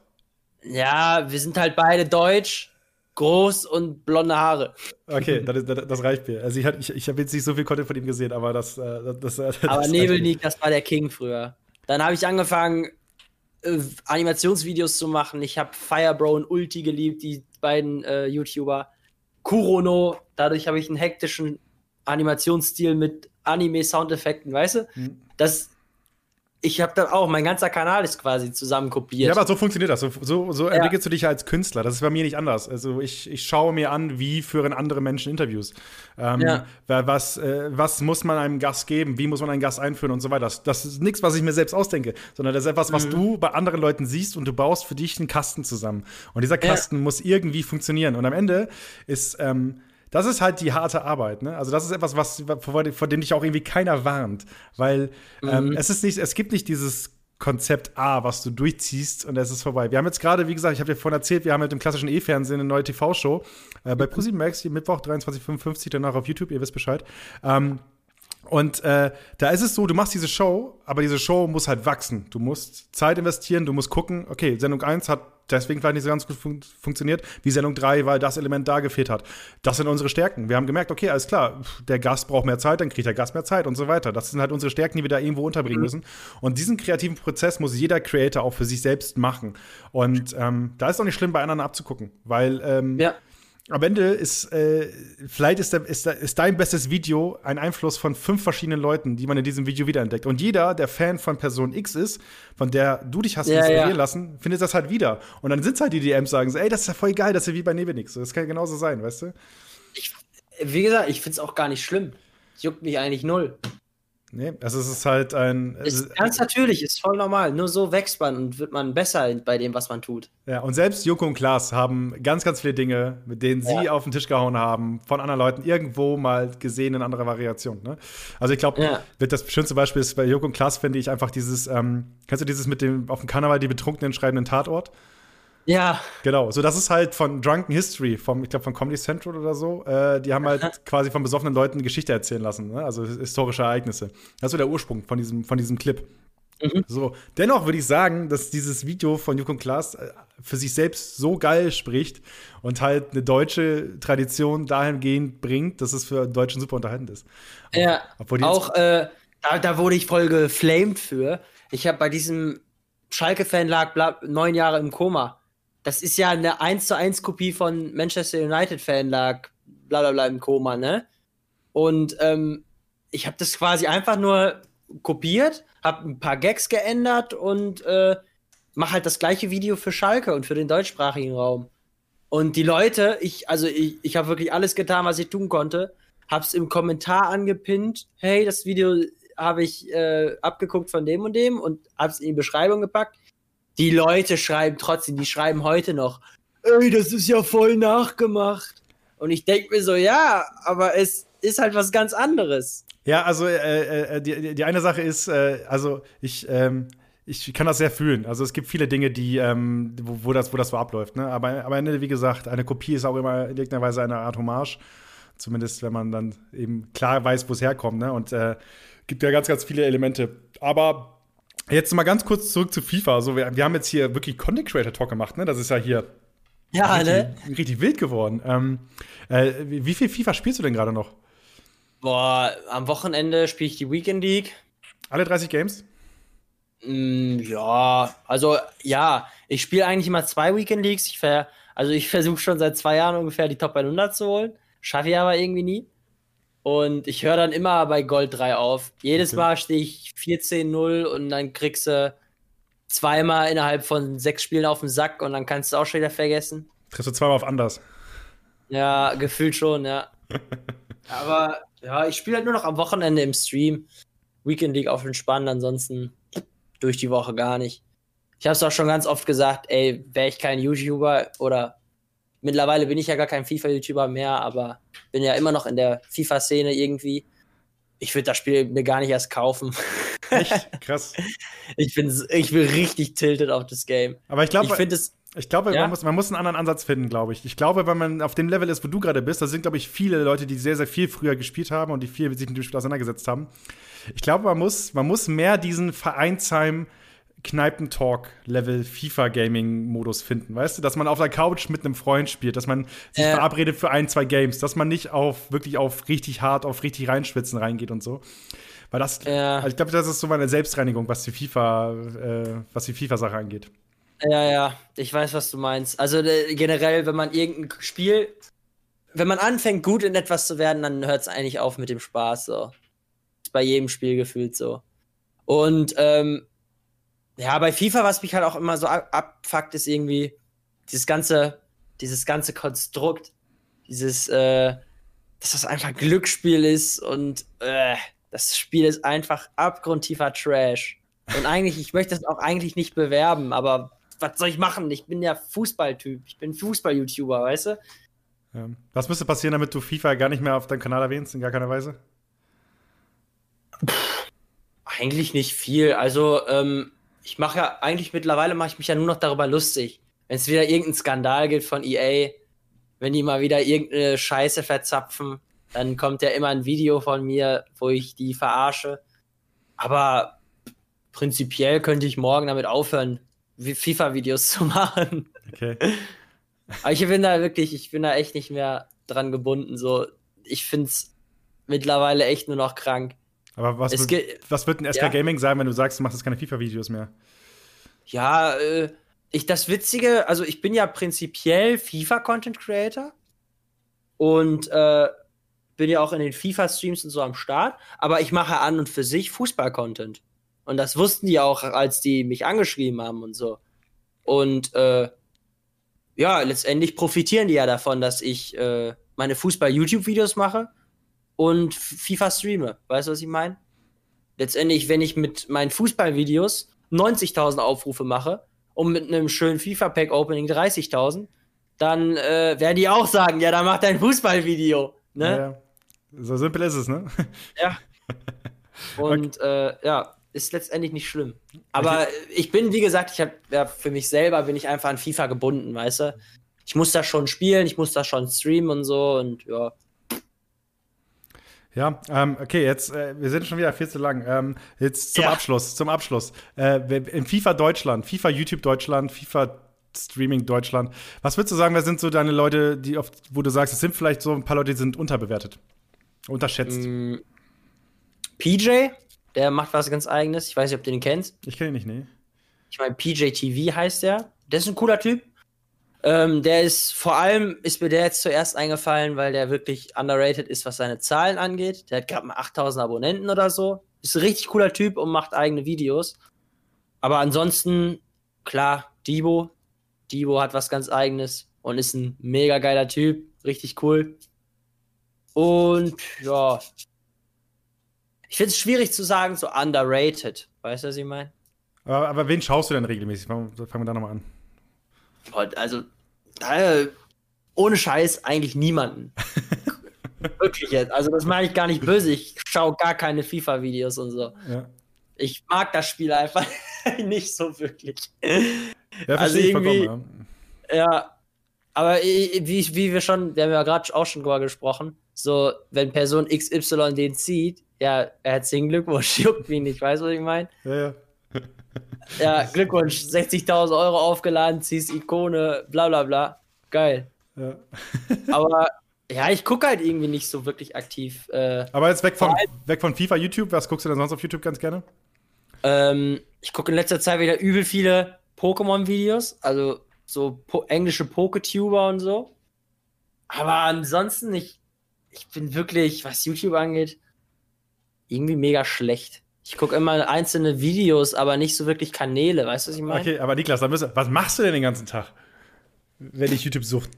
Ja, wir sind halt beide deutsch, groß und blonde Haare. Okay, das, das, reicht mir. Also ich, ich, ich habe jetzt nicht so viel Content von ihm gesehen, aber das. Äh, das, das aber Nebelnik, das war der King früher. Dann habe ich angefangen, äh, Animationsvideos zu machen. Ich habe Firebro und Ulti geliebt, die beiden äh, YouTuber. Kurono, dadurch habe ich einen hektischen Animationsstil mit Anime-Soundeffekten, weißt du? Mhm. Das, ich habe dann auch, mein ganzer Kanal ist quasi zusammen kopiert. Ja, aber so funktioniert das. So, so, so ja. entwickelst du dich als Künstler. Das ist bei mir nicht anders. Also ich, ich schaue mir an, wie führen andere Menschen Interviews. Ähm, ja. was, äh, was muss man einem Gast geben? Wie muss man einen Gast einführen und so weiter. Das, das ist nichts, was ich mir selbst ausdenke, sondern das ist etwas, was mhm. du bei anderen Leuten siehst und du baust für dich einen Kasten zusammen. Und dieser Kasten ja. muss irgendwie funktionieren. Und am Ende ist ähm, das ist halt die harte Arbeit, ne? Also das ist etwas, was vor, vor dem dich auch irgendwie keiner warnt, weil mhm. ähm, es ist nicht, es gibt nicht dieses Konzept A, was du durchziehst und es ist vorbei. Wir haben jetzt gerade, wie gesagt, ich habe dir vorhin erzählt, wir haben mit dem klassischen E-Fernsehen eine neue TV-Show äh, bei ProSieben Max, die Mittwoch 23.55 danach auf YouTube, ihr wisst Bescheid. Ähm, und äh, da ist es so, du machst diese Show, aber diese Show muss halt wachsen. Du musst Zeit investieren, du musst gucken, okay, Sendung 1 hat deswegen vielleicht nicht so ganz gut fun funktioniert, wie Sendung 3, weil das Element da gefehlt hat. Das sind unsere Stärken. Wir haben gemerkt, okay, alles klar, der Gast braucht mehr Zeit, dann kriegt der Gast mehr Zeit und so weiter. Das sind halt unsere Stärken, die wir da irgendwo unterbringen mhm. müssen. Und diesen kreativen Prozess muss jeder Creator auch für sich selbst machen. Und ähm, da ist auch nicht schlimm, bei anderen abzugucken, weil ähm, ja am Ende ist, äh, vielleicht ist, der, ist, der, ist, dein bestes Video ein Einfluss von fünf verschiedenen Leuten, die man in diesem Video wiederentdeckt. Und jeder, der Fan von Person X ist, von der du dich hast ja, inspirieren ja. lassen, findet das halt wieder. Und dann sind es halt die DMs, sagen so, ey, das ist ja voll geil, das ist ja wie bei Nebenix. Das kann ja genauso sein, weißt du? Ich, wie gesagt, ich finde es auch gar nicht schlimm. Juckt mich eigentlich null. Nee, also es ist halt ein. Ist ganz natürlich, ist voll normal. Nur so wächst man und wird man besser bei dem, was man tut. Ja, und selbst Joko und Klaas haben ganz, ganz viele Dinge, mit denen ja. sie auf den Tisch gehauen haben, von anderen Leuten irgendwo mal gesehen in anderer Variation. Ne? Also ich glaube, ja. das schönste Beispiel ist bei Joko und Klaas, finde ich einfach dieses, ähm, kennst du dieses mit dem auf dem Karneval die Betrunkenen schreibenden Tatort? Ja. Genau, so das ist halt von Drunken History, vom, ich glaube von Comedy Central oder so. Äh, die haben halt quasi von besoffenen Leuten Geschichte erzählen lassen, ne? also historische Ereignisse. Das ist so der Ursprung von diesem, von diesem Clip. Mhm. So, dennoch würde ich sagen, dass dieses Video von Jukon Klaas äh, für sich selbst so geil spricht und halt eine deutsche Tradition dahingehend bringt, dass es für Deutschen super unterhaltend ist. Ja, auch äh, da, da, wurde ich voll geflamed für. Ich habe bei diesem Schalke-Fan lag neun Jahre im Koma das ist ja eine 1 zu 1 Kopie von Manchester United-Fan lag, bla bla bla im Koma, ne? Und ähm, ich habe das quasi einfach nur kopiert, habe ein paar Gags geändert und äh, mache halt das gleiche Video für Schalke und für den deutschsprachigen Raum. Und die Leute, ich, also ich, ich habe wirklich alles getan, was ich tun konnte. Hab's im Kommentar angepinnt. Hey, das Video habe ich äh, abgeguckt von dem und dem und hab's in die Beschreibung gepackt. Die Leute schreiben trotzdem, die schreiben heute noch, ey, das ist ja voll nachgemacht. Und ich denke mir so, ja, aber es ist halt was ganz anderes. Ja, also äh, äh, die, die eine Sache ist, äh, also ich, ähm, ich kann das sehr fühlen. Also es gibt viele Dinge, die, ähm, wo, wo, das, wo das so abläuft. Ne? Aber, aber am Ende, wie gesagt, eine Kopie ist auch immer in irgendeiner Weise eine Art Hommage. Zumindest, wenn man dann eben klar weiß, wo es herkommt. Ne? Und äh, gibt ja ganz, ganz viele Elemente. Aber Jetzt mal ganz kurz zurück zu FIFA. Also wir, wir haben jetzt hier wirklich Content Creator Talk gemacht, ne? Das ist ja hier ja, richtig, ne? richtig wild geworden. Ähm, äh, wie viel FIFA spielst du denn gerade noch? Boah, am Wochenende spiele ich die Weekend League. Alle 30 Games? Mm, ja, also ja, ich spiele eigentlich immer zwei Weekend Leagues. Ich ver also ich versuche schon seit zwei Jahren ungefähr die Top 100 zu holen. Schaffe ich aber irgendwie nie. Und ich höre dann immer bei Gold 3 auf. Jedes okay. Mal stehe ich 14-0 und dann kriegst du zweimal innerhalb von sechs Spielen auf den Sack und dann kannst du auch schon wieder vergessen. Triffst du zweimal auf anders? Ja, gefühlt schon, ja. Aber ja, ich spiele halt nur noch am Wochenende im Stream. Weekend League auf entspannen, ansonsten durch die Woche gar nicht. Ich habe es auch schon ganz oft gesagt, ey, wäre ich kein YouTuber oder mittlerweile bin ich ja gar kein FIFA-YouTuber mehr, aber bin ja immer noch in der FIFA-Szene irgendwie. Ich würde das Spiel mir gar nicht erst kaufen. Echt? Krass. ich bin, ich bin richtig tilted auf das Game. Aber ich glaube, ich finde es. Ich glaube, ja? man, muss, man muss einen anderen Ansatz finden, glaube ich. Ich glaube, wenn man auf dem Level ist, wo du gerade bist, da sind, glaube ich, viele Leute, die sehr, sehr viel früher gespielt haben und die viel sich mit dem Spiel auseinandergesetzt haben. Ich glaube, man muss, man muss mehr diesen Vereinsheim Kneipentalk-Level FIFA-Gaming-Modus finden, weißt du? Dass man auf der Couch mit einem Freund spielt, dass man sich äh. verabredet für ein, zwei Games, dass man nicht auf wirklich auf richtig hart, auf richtig reinschwitzen reingeht und so. Weil das, ja. also ich glaube, das ist so meine Selbstreinigung, was die FIFA, äh, was die FIFA-Sache angeht. Ja, ja, ich weiß, was du meinst. Also äh, generell, wenn man irgendein Spiel, wenn man anfängt, gut in etwas zu werden, dann hört es eigentlich auf mit dem Spaß. So. Ist bei jedem Spiel gefühlt so. Und ähm, ja, bei FIFA, was mich halt auch immer so abfuckt, ist irgendwie dieses ganze, dieses ganze Konstrukt, dieses, äh, dass das einfach Glücksspiel ist und äh, das Spiel ist einfach abgrundtiefer Trash. Und eigentlich, ich möchte das auch eigentlich nicht bewerben, aber was soll ich machen? Ich bin ja Fußballtyp, ich bin Fußball-YouTuber, weißt du? Ja. Was müsste passieren, damit du FIFA gar nicht mehr auf deinem Kanal erwähnst, in gar keiner Weise? Pff, eigentlich nicht viel. Also, ähm, ich mache ja eigentlich mittlerweile mache ich mich ja nur noch darüber lustig. Wenn es wieder irgendeinen Skandal gibt von EA, wenn die mal wieder irgendeine Scheiße verzapfen, dann kommt ja immer ein Video von mir, wo ich die verarsche. Aber prinzipiell könnte ich morgen damit aufhören, FIFA-Videos zu machen. Okay. Aber ich bin da wirklich, ich bin da echt nicht mehr dran gebunden. So, ich finde es mittlerweile echt nur noch krank. Aber was, wird, was wird ein SK ja. Gaming sein, wenn du sagst, du machst jetzt keine FIFA-Videos mehr? Ja, äh, ich, das Witzige, also ich bin ja prinzipiell FIFA-Content Creator und äh, bin ja auch in den FIFA-Streams und so am Start, aber ich mache an und für sich Fußball-Content. Und das wussten die auch, als die mich angeschrieben haben und so. Und äh, ja, letztendlich profitieren die ja davon, dass ich äh, meine Fußball-YouTube-Videos mache und FIFA streame. Weißt du, was ich meine? Letztendlich, wenn ich mit meinen Fußballvideos 90.000 Aufrufe mache und mit einem schönen FIFA-Pack-Opening 30.000, dann äh, werden die auch sagen, ja, dann mach dein Fußballvideo. Ne? Ja, ja. So simpel ist es, ne? Ja. Und okay. äh, ja, ist letztendlich nicht schlimm. Aber okay. ich bin, wie gesagt, ich habe ja für mich selber bin ich einfach an FIFA gebunden, weißt du? Ich muss das schon spielen, ich muss das schon streamen und so und ja. Ja, ähm, okay, jetzt, äh, wir sind schon wieder viel zu lang. Ähm, jetzt zum ja. Abschluss, zum Abschluss. Äh, in FIFA Deutschland, FIFA YouTube Deutschland, FIFA Streaming Deutschland. Was würdest du sagen, wer sind so deine Leute, die oft, wo du sagst, es sind vielleicht so ein paar Leute, die sind unterbewertet, unterschätzt? Mm, PJ, der macht was ganz eigenes. Ich weiß nicht, ob du den kennst. Ich kenne ihn nicht, nee. Ich meine, PJ TV heißt der. Der ist ein cooler Typ. Ähm, der ist vor allem, ist mir der jetzt zuerst eingefallen, weil der wirklich underrated ist, was seine Zahlen angeht. Der hat gerade mal 8000 Abonnenten oder so. Ist ein richtig cooler Typ und macht eigene Videos. Aber ansonsten, klar, Debo. Debo hat was ganz eigenes und ist ein mega geiler Typ. Richtig cool. Und ja. Ich finde es schwierig zu sagen, so underrated. Weißt du, was ich meine? Aber, aber, wen schaust du denn regelmäßig? Fangen wir da nochmal an. Also, äh, ohne Scheiß eigentlich niemanden. Wirklich jetzt. Also, das meine ich gar nicht böse. Ich schaue gar keine FIFA-Videos und so. Ja. Ich mag das Spiel einfach nicht so wirklich. Ja, also irgendwie, ja. ja. aber wie, wie wir schon, wir haben ja gerade auch schon drüber gesprochen, so, wenn Person XY den zieht, ja, herzlichen Glückwunsch, juckt mich nicht, weißt du, was ich meine? Ja, ja. ja, Glückwunsch, 60.000 Euro aufgeladen, ziehst Ikone, bla bla bla. Geil. Ja. aber ja, ich gucke halt irgendwie nicht so wirklich aktiv. Äh, aber jetzt weg von, weg von FIFA, YouTube, was guckst du denn sonst auf YouTube ganz gerne? Ähm, ich gucke in letzter Zeit wieder übel viele Pokémon-Videos, also so po englische Poketuber und so. Aber ansonsten, ich, ich bin wirklich, was YouTube angeht, irgendwie mega schlecht. Ich gucke immer einzelne Videos, aber nicht so wirklich Kanäle, weißt du, was ich meine? Okay, aber Niklas, dann müssen, was machst du denn den ganzen Tag, wenn ich YouTube suche?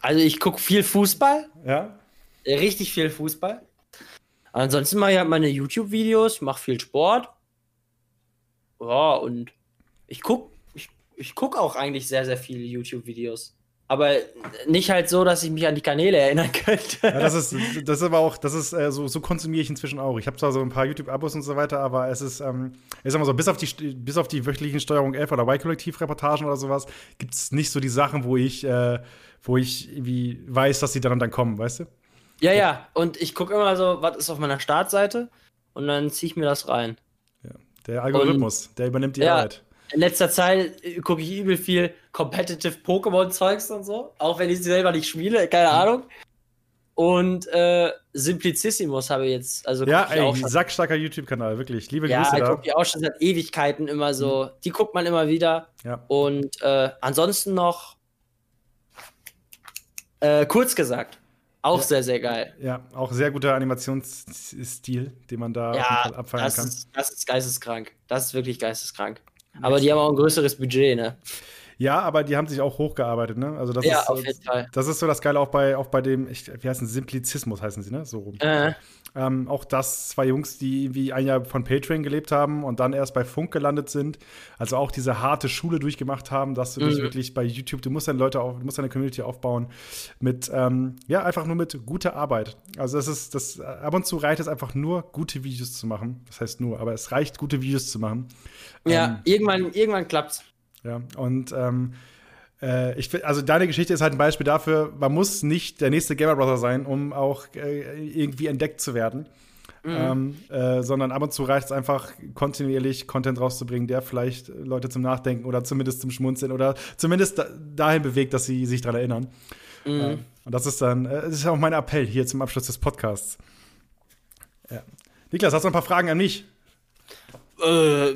Also ich gucke viel Fußball. Ja. Richtig viel Fußball. Ansonsten mache ich halt meine YouTube-Videos, mache viel Sport. Ja, und ich gucke ich, ich guck auch eigentlich sehr, sehr viele YouTube-Videos. Aber nicht halt so, dass ich mich an die Kanäle erinnern könnte. Ja, das ist, das ist aber auch, das ist, äh, so, so konsumiere ich inzwischen auch. Ich habe zwar so ein paar YouTube-Abos und so weiter, aber es ist, ähm, ich sag mal so, bis auf die, bis auf die wöchentlichen Steuerung 11 oder Y-Kollektiv-Reportagen oder sowas, gibt es nicht so die Sachen, wo ich, äh, wo ich irgendwie weiß, dass sie dann und dann kommen, weißt du? Ja, ja. Und ich gucke immer so, was ist auf meiner Startseite und dann ziehe ich mir das rein. Ja. Der Algorithmus, und, der übernimmt die ja, Arbeit in letzter Zeit gucke ich übel viel Competitive Pokémon-Zeugs und so. Auch wenn ich sie selber nicht spiele, keine. Ahnung. Und äh, Simplicissimus habe ich jetzt. Also ja, ey, sackstarker YouTube-Kanal, wirklich. Liebe ja, Grüße. Ja, gucke ich auch schon seit Ewigkeiten immer so. Mhm. Die guckt man immer wieder. Ja. Und äh, ansonsten noch äh, kurz gesagt. Auch ja. sehr, sehr geil. Ja, auch sehr guter Animationsstil, den man da ja, abfeiern das kann. Ist, das ist geisteskrank. Das ist wirklich geisteskrank. Aber die haben auch ein größeres Budget, ne? Ja, aber die haben sich auch hochgearbeitet, ne? Also das ja, ist, auf jeden Fall. Das ist so das Geile auch bei, auch bei dem, ich, wie heißt es, Simplizismus heißen sie, ne? So rum. Äh. Ähm, auch das, zwei Jungs, die irgendwie ein Jahr von Patreon gelebt haben und dann erst bei Funk gelandet sind. Also auch diese harte Schule durchgemacht haben, dass du mhm. dich wirklich bei YouTube, du musst deine Leute auf, du musst deine Community aufbauen mit, ähm, ja, einfach nur mit guter Arbeit. Also das ist, das, ab und zu reicht es einfach nur, gute Videos zu machen. Das heißt nur, aber es reicht, gute Videos zu machen. Ja, ähm, irgendwann, irgendwann klappt's. Ja, und ähm, äh, ich, also deine Geschichte ist halt ein Beispiel dafür, man muss nicht der nächste Gamer Brother sein, um auch äh, irgendwie entdeckt zu werden. Mhm. Ähm, äh, sondern ab und zu reicht es einfach, kontinuierlich Content rauszubringen, der vielleicht Leute zum Nachdenken oder zumindest zum Schmunzeln oder zumindest da, dahin bewegt, dass sie sich daran erinnern. Mhm. Äh, und das ist dann, äh, das ist auch mein Appell hier zum Abschluss des Podcasts. Ja. Niklas, hast du noch ein paar Fragen an mich? Äh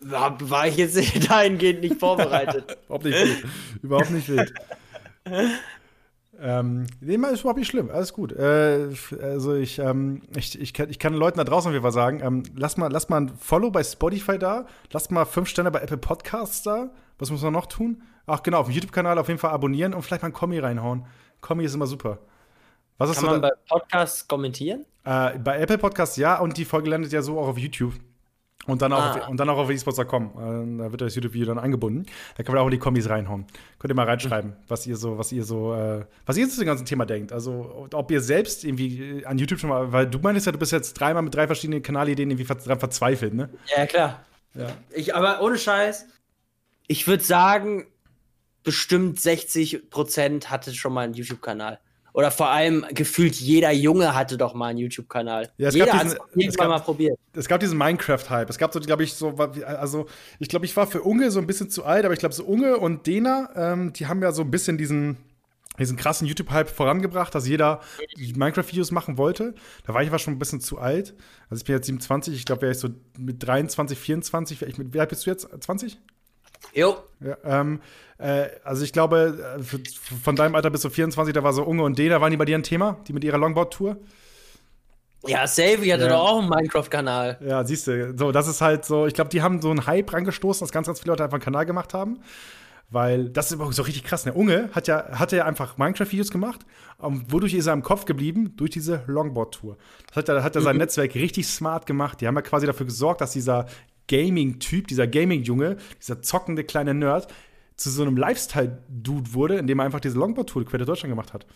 war, war ich jetzt dahingehend nicht vorbereitet. überhaupt nicht wild. Überhaupt nicht wild. ähm, nee, ist überhaupt nicht schlimm. Alles gut. Äh, also ich, ähm, ich, ich, kann, ich kann Leuten da draußen auf jeden Fall sagen, ähm, lass, mal, lass mal ein Follow bei Spotify da, lass mal fünf Sterne bei Apple Podcasts da. Was muss man noch tun? Ach genau, auf dem YouTube-Kanal auf jeden Fall abonnieren und vielleicht mal ein Kommi reinhauen. Kommi ist immer super. Was kann man da? bei Podcasts kommentieren? Äh, bei Apple Podcasts ja und die Folge landet ja so auch auf YouTube. Und dann, auch ah. auf, und dann auch auf esports.com. Äh, da wird das YouTube-Video dann angebunden. Da kann man auch in die Kommis reinhauen. Könnt ihr mal reinschreiben, mhm. was ihr so, was ihr so, äh, was ihr zu dem ganzen Thema denkt. Also, ob ihr selbst irgendwie an YouTube schon mal, weil du meinst ja, du bist jetzt dreimal mit drei verschiedenen Kanalideen irgendwie dran verzweifelt, ne? Ja, klar. Ja. Ich, aber ohne Scheiß, ich würde sagen, bestimmt 60 Prozent hatte schon mal einen YouTube-Kanal. Oder vor allem gefühlt jeder Junge hatte doch mal einen YouTube-Kanal. Ja, jeder hat es irgendwann mal probiert. Es gab diesen Minecraft-Hype. Es gab so, glaube ich, so, also ich glaube, ich war für Unge so ein bisschen zu alt, aber ich glaube, so Unge und Dena, ähm, die haben ja so ein bisschen diesen diesen krassen YouTube-Hype vorangebracht, dass jeder Minecraft-Videos machen wollte. Da war ich aber schon ein bisschen zu alt. Also ich bin jetzt 27, ich glaube, wäre ich so mit 23, 24, ich mit, wie alt bist du jetzt? 20? Jo. Ja, ähm, äh, also ich glaube, äh, von deinem Alter bis zu 24, da war so Unge und D, da waren die bei dir ein Thema, die mit ihrer Longboard-Tour? Ja, Savvy hatte Ja. doch auch einen Minecraft-Kanal. Ja, siehst du, so, das ist halt so, ich glaube, die haben so einen Hype angestoßen, dass ganz, ganz viele Leute einfach einen Kanal gemacht haben. Weil das ist so richtig krass. Der Unge hat ja, hatte ja einfach Minecraft-Videos gemacht. Und wodurch ist er im Kopf geblieben? Durch diese Longboard-Tour. Das hat, er- hat er sein Netzwerk richtig smart gemacht. Die haben ja quasi dafür gesorgt, dass dieser Gaming-Typ, dieser Gaming-Junge, dieser zockende kleine Nerd, zu so einem Lifestyle-Dude wurde, indem er einfach diese Longboard-Tour quer durch Deutschland gemacht hat.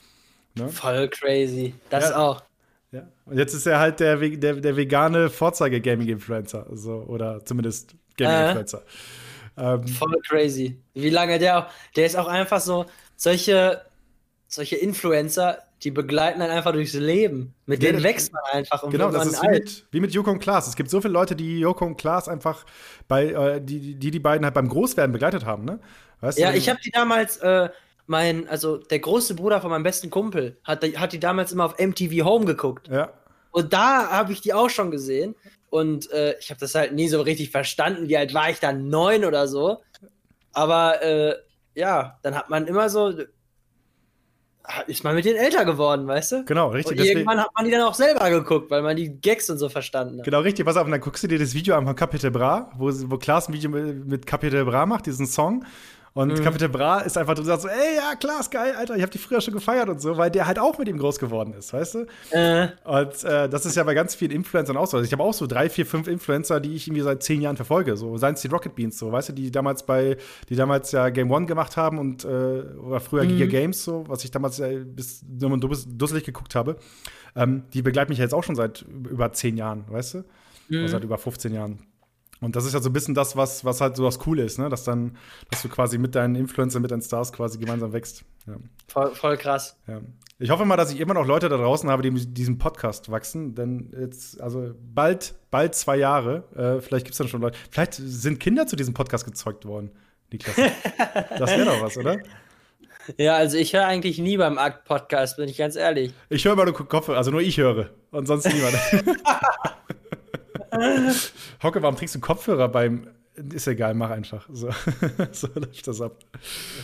Voll crazy. Das Ja. auch. Ja. Und jetzt ist er halt der, der, der vegane Vorzeige-Gaming-Influencer. So, oder zumindest Gaming-Influencer. Ähm, Voll crazy. Wie lange der auch. Der ist auch einfach so. Solche, solche Influencer, die begleiten einen einfach durchs Leben. Mit Ja, denen wächst man einfach. Und genau, das ist wie mit, wie mit Joko und Klaas. Es gibt so viele Leute, die Joko und Klaas einfach bei, äh, die, die die beiden halt beim Großwerden begleitet haben, ne? Weißt Ja, du? ich habe die damals, äh, mein, also der große Bruder von meinem besten Kumpel, hat, hat die damals immer auf MTV Home geguckt. Ja, Und da habe ich die auch schon gesehen. Und äh, ich habe das halt nie so richtig verstanden. Wie alt war ich dann? Neun oder so. Aber äh, ja, dann hat man immer so. Ist man mit denen älter geworden, weißt du? genau, richtig. Und Deswegen, irgendwann hat man die dann auch selber geguckt, weil man die Gags und so verstanden hat. genau, richtig. Pass auf, und dann guckst du dir das Video an von Capital Bra, wo, wo Klaas ein Video mit, mit Capital Bra macht, diesen Song. Und Mhm. Capital Bra ist einfach, du sagst so, ey, ja, Klaas, geil, Alter, ich hab die früher schon gefeiert und so, weil der halt auch mit ihm groß geworden ist, weißt du? Äh, Und äh, das ist ja bei ganz vielen Influencern auch so. Also ich habe auch so drei, vier, fünf Influencer, die ich irgendwie seit zehn Jahren verfolge. So seien es die Rocket Beans, so, weißt du, die damals bei, die damals ja Game One gemacht haben und äh, oder früher Giga Games, so, was ich damals äh, bis dumm und dusselig geguckt habe. Ähm, die begleiten mich ja jetzt auch schon seit über zehn Jahren, weißt du? Oder seit über 15 Jahren. Und das ist ja so ein bisschen das, was, was halt so das Coole ist, ne? Dass dann, dass du quasi mit deinen Influencern, mit deinen Stars quasi gemeinsam wächst. Ja. voll, voll krass. Ja. Ich hoffe mal, dass ich immer noch Leute da draußen habe, die mit diesem Podcast wachsen. Denn jetzt, also bald, bald zwei Jahre, äh, vielleicht gibt es dann schon Leute. Vielleicht sind Kinder zu diesem Podcast gezeugt worden, Niklas. das wäre doch was, oder? Ja, also ich höre eigentlich nie beim Akt-Podcast, bin ich ganz ehrlich. Ich höre mal nur Kopf, also nur ich höre. Und sonst niemand. Hocke, warum trägst du Kopfhörer beim. Ist egal, mach einfach. So, so läuft das ab.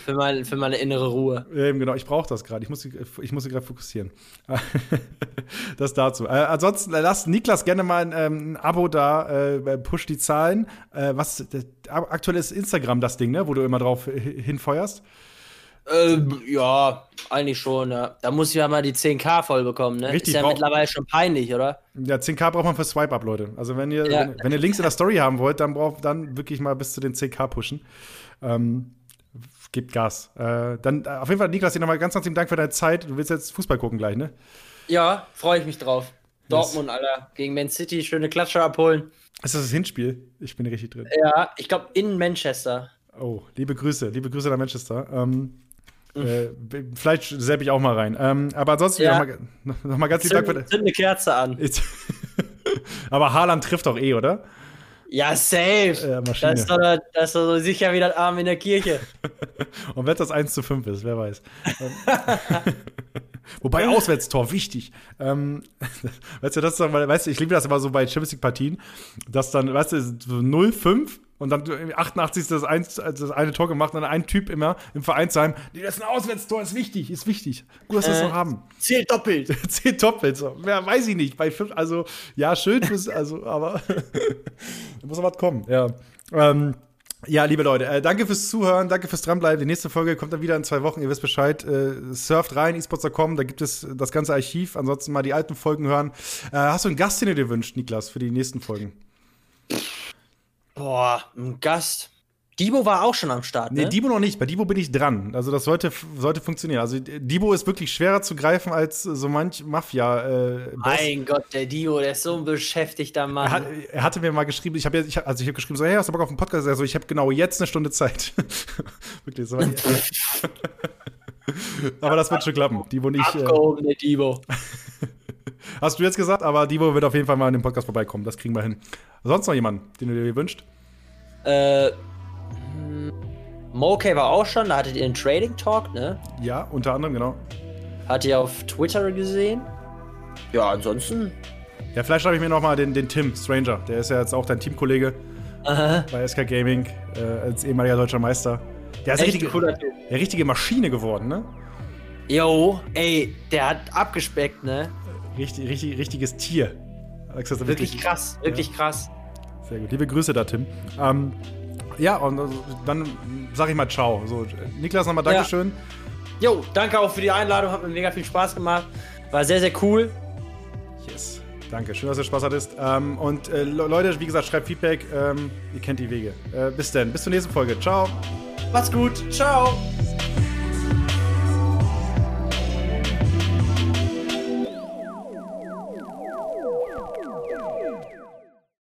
Für, mein, für meine innere Ruhe. Eben, genau, ich brauche das gerade. Ich muss, ich muss sie gerade fokussieren. das dazu. Äh, ansonsten äh, lasst Niklas gerne mal ein, ähm, ein Abo da, äh, push die Zahlen. Äh, was äh, aktuell ist Instagram das Ding, ne, wo du immer drauf hi- hinfeuerst. Ähm, ja, eigentlich schon, ja. Da muss ich ja mal die 10k voll bekommen, ne? Richtig, Ist ja mittlerweile schon peinlich, oder? Ja, 10k braucht man für Swipe-Up, Leute. Also wenn ihr, Ja. wenn, wenn ihr Links in der Story haben wollt, dann braucht dann wirklich mal bis zu den 10k pushen. Ähm, gebt Gas. Äh, dann äh, auf jeden Fall, Niklas, dir nochmal ganz, lieben Dank für deine Zeit. Du willst jetzt Fußball gucken gleich, ne? Ja, freue ich mich drauf. Dortmund, Alter. Gegen Man City, schöne Klatsche abholen. Ist das das Hinspiel? Ich bin richtig drin. Ja, ich glaube in Manchester. Oh, liebe Grüße, liebe Grüße nach Manchester. Ähm, äh, vielleicht sepp ich auch mal rein. Ähm, aber ansonsten Ja. nochmal noch noch mal ganz lieben Dank Zünd, eine Kerze an. Aber Haaland trifft doch eh, oder? Ja, safe. Ja, Maschine. das, ist doch, das ist doch so sicher wie das Arm in der Kirche. Und wenn das 1 zu 5 ist, wer weiß. Wobei Auswärtstor, wichtig. Ähm, weißt du, das ist weißt du, ich liebe das immer so bei Champions League-Partien, dass dann, weißt du, so 0-5 und dann im 88. das, eins, also das eine Tor gemacht und dann ein Typ immer im Vereinsheim, nee, das ist ein Auswärtstor, ist wichtig, ist wichtig. Gut, dass wir es Äh. noch haben. Zählt doppelt. Zehn Doppelt, so. Mehr weiß ich nicht. Bei fünf, also, ja, schön fürs, also, aber da muss noch was kommen, ja. Ähm, ja, liebe Leute, äh, danke fürs Zuhören, danke fürs Dranbleiben. Die nächste Folge kommt dann wieder in zwei Wochen. Ihr wisst Bescheid. Äh, surft rein, esports.com, da gibt es das ganze Archiv. Ansonsten mal die alten Folgen hören. Äh, hast du einen Gast, den du dir wünschst, Niklas, für die nächsten Folgen? Boah, ein Gast. Dibo war auch schon am Start, Nee, ne? Dibo noch nicht. Bei Dibo bin ich dran. Also das sollte, sollte funktionieren. Also Dibo ist wirklich schwerer zu greifen als so manch Mafia. Äh, mein Gott, der Dio, der ist so ein beschäftigter Mann. Er, hat, er hatte mir mal geschrieben, ich habe ich, hab- also ich habe geschrieben, so, hey, hast du Bock auf einen Podcast? Er so, ich habe genau jetzt eine Stunde Zeit. Wirklich, so. aber das wird schon klappen. Divo und ich. Äh, Abgehoben, der Dibo. hast du jetzt gesagt, aber Divo wird auf jeden Fall mal in den Podcast vorbeikommen. Das kriegen wir hin. Sonst noch jemanden, den du dir wünscht? Äh, Moke war auch schon, da hattet ihr einen Trading Talk, ne? Ja, unter anderem, genau. Hat ihr auf Twitter gesehen? Ja, ansonsten. Ja, vielleicht schreibe ich mir noch mal den, den Tim Stranger. Der ist ja jetzt auch dein Teamkollege Aha. bei SK Gaming, äh, als ehemaliger deutscher Meister. Der ist Echt richtige, cooler Typ. eine richtige Maschine geworden, ne? Jo, ey, der hat abgespeckt, ne? Richtig, richtig, richtiges Tier. Alex ist wirklich, wirklich krass, wirklich ja. krass. Sehr gut. Liebe Grüße da, Tim. Ähm, ja, und also, dann sag ich mal Ciao. So, Niklas, nochmal Dankeschön. Ja. Jo, danke auch für die Einladung. Hat mir mega viel Spaß gemacht. War sehr, sehr cool. Yes. Danke, schön, dass du Spaß hattest. Ähm, und äh, Leute, wie gesagt, schreibt Feedback. Ähm, ihr kennt die Wege. Äh, bis dann, bis zur nächsten Folge. Ciao. Macht's gut. Ciao.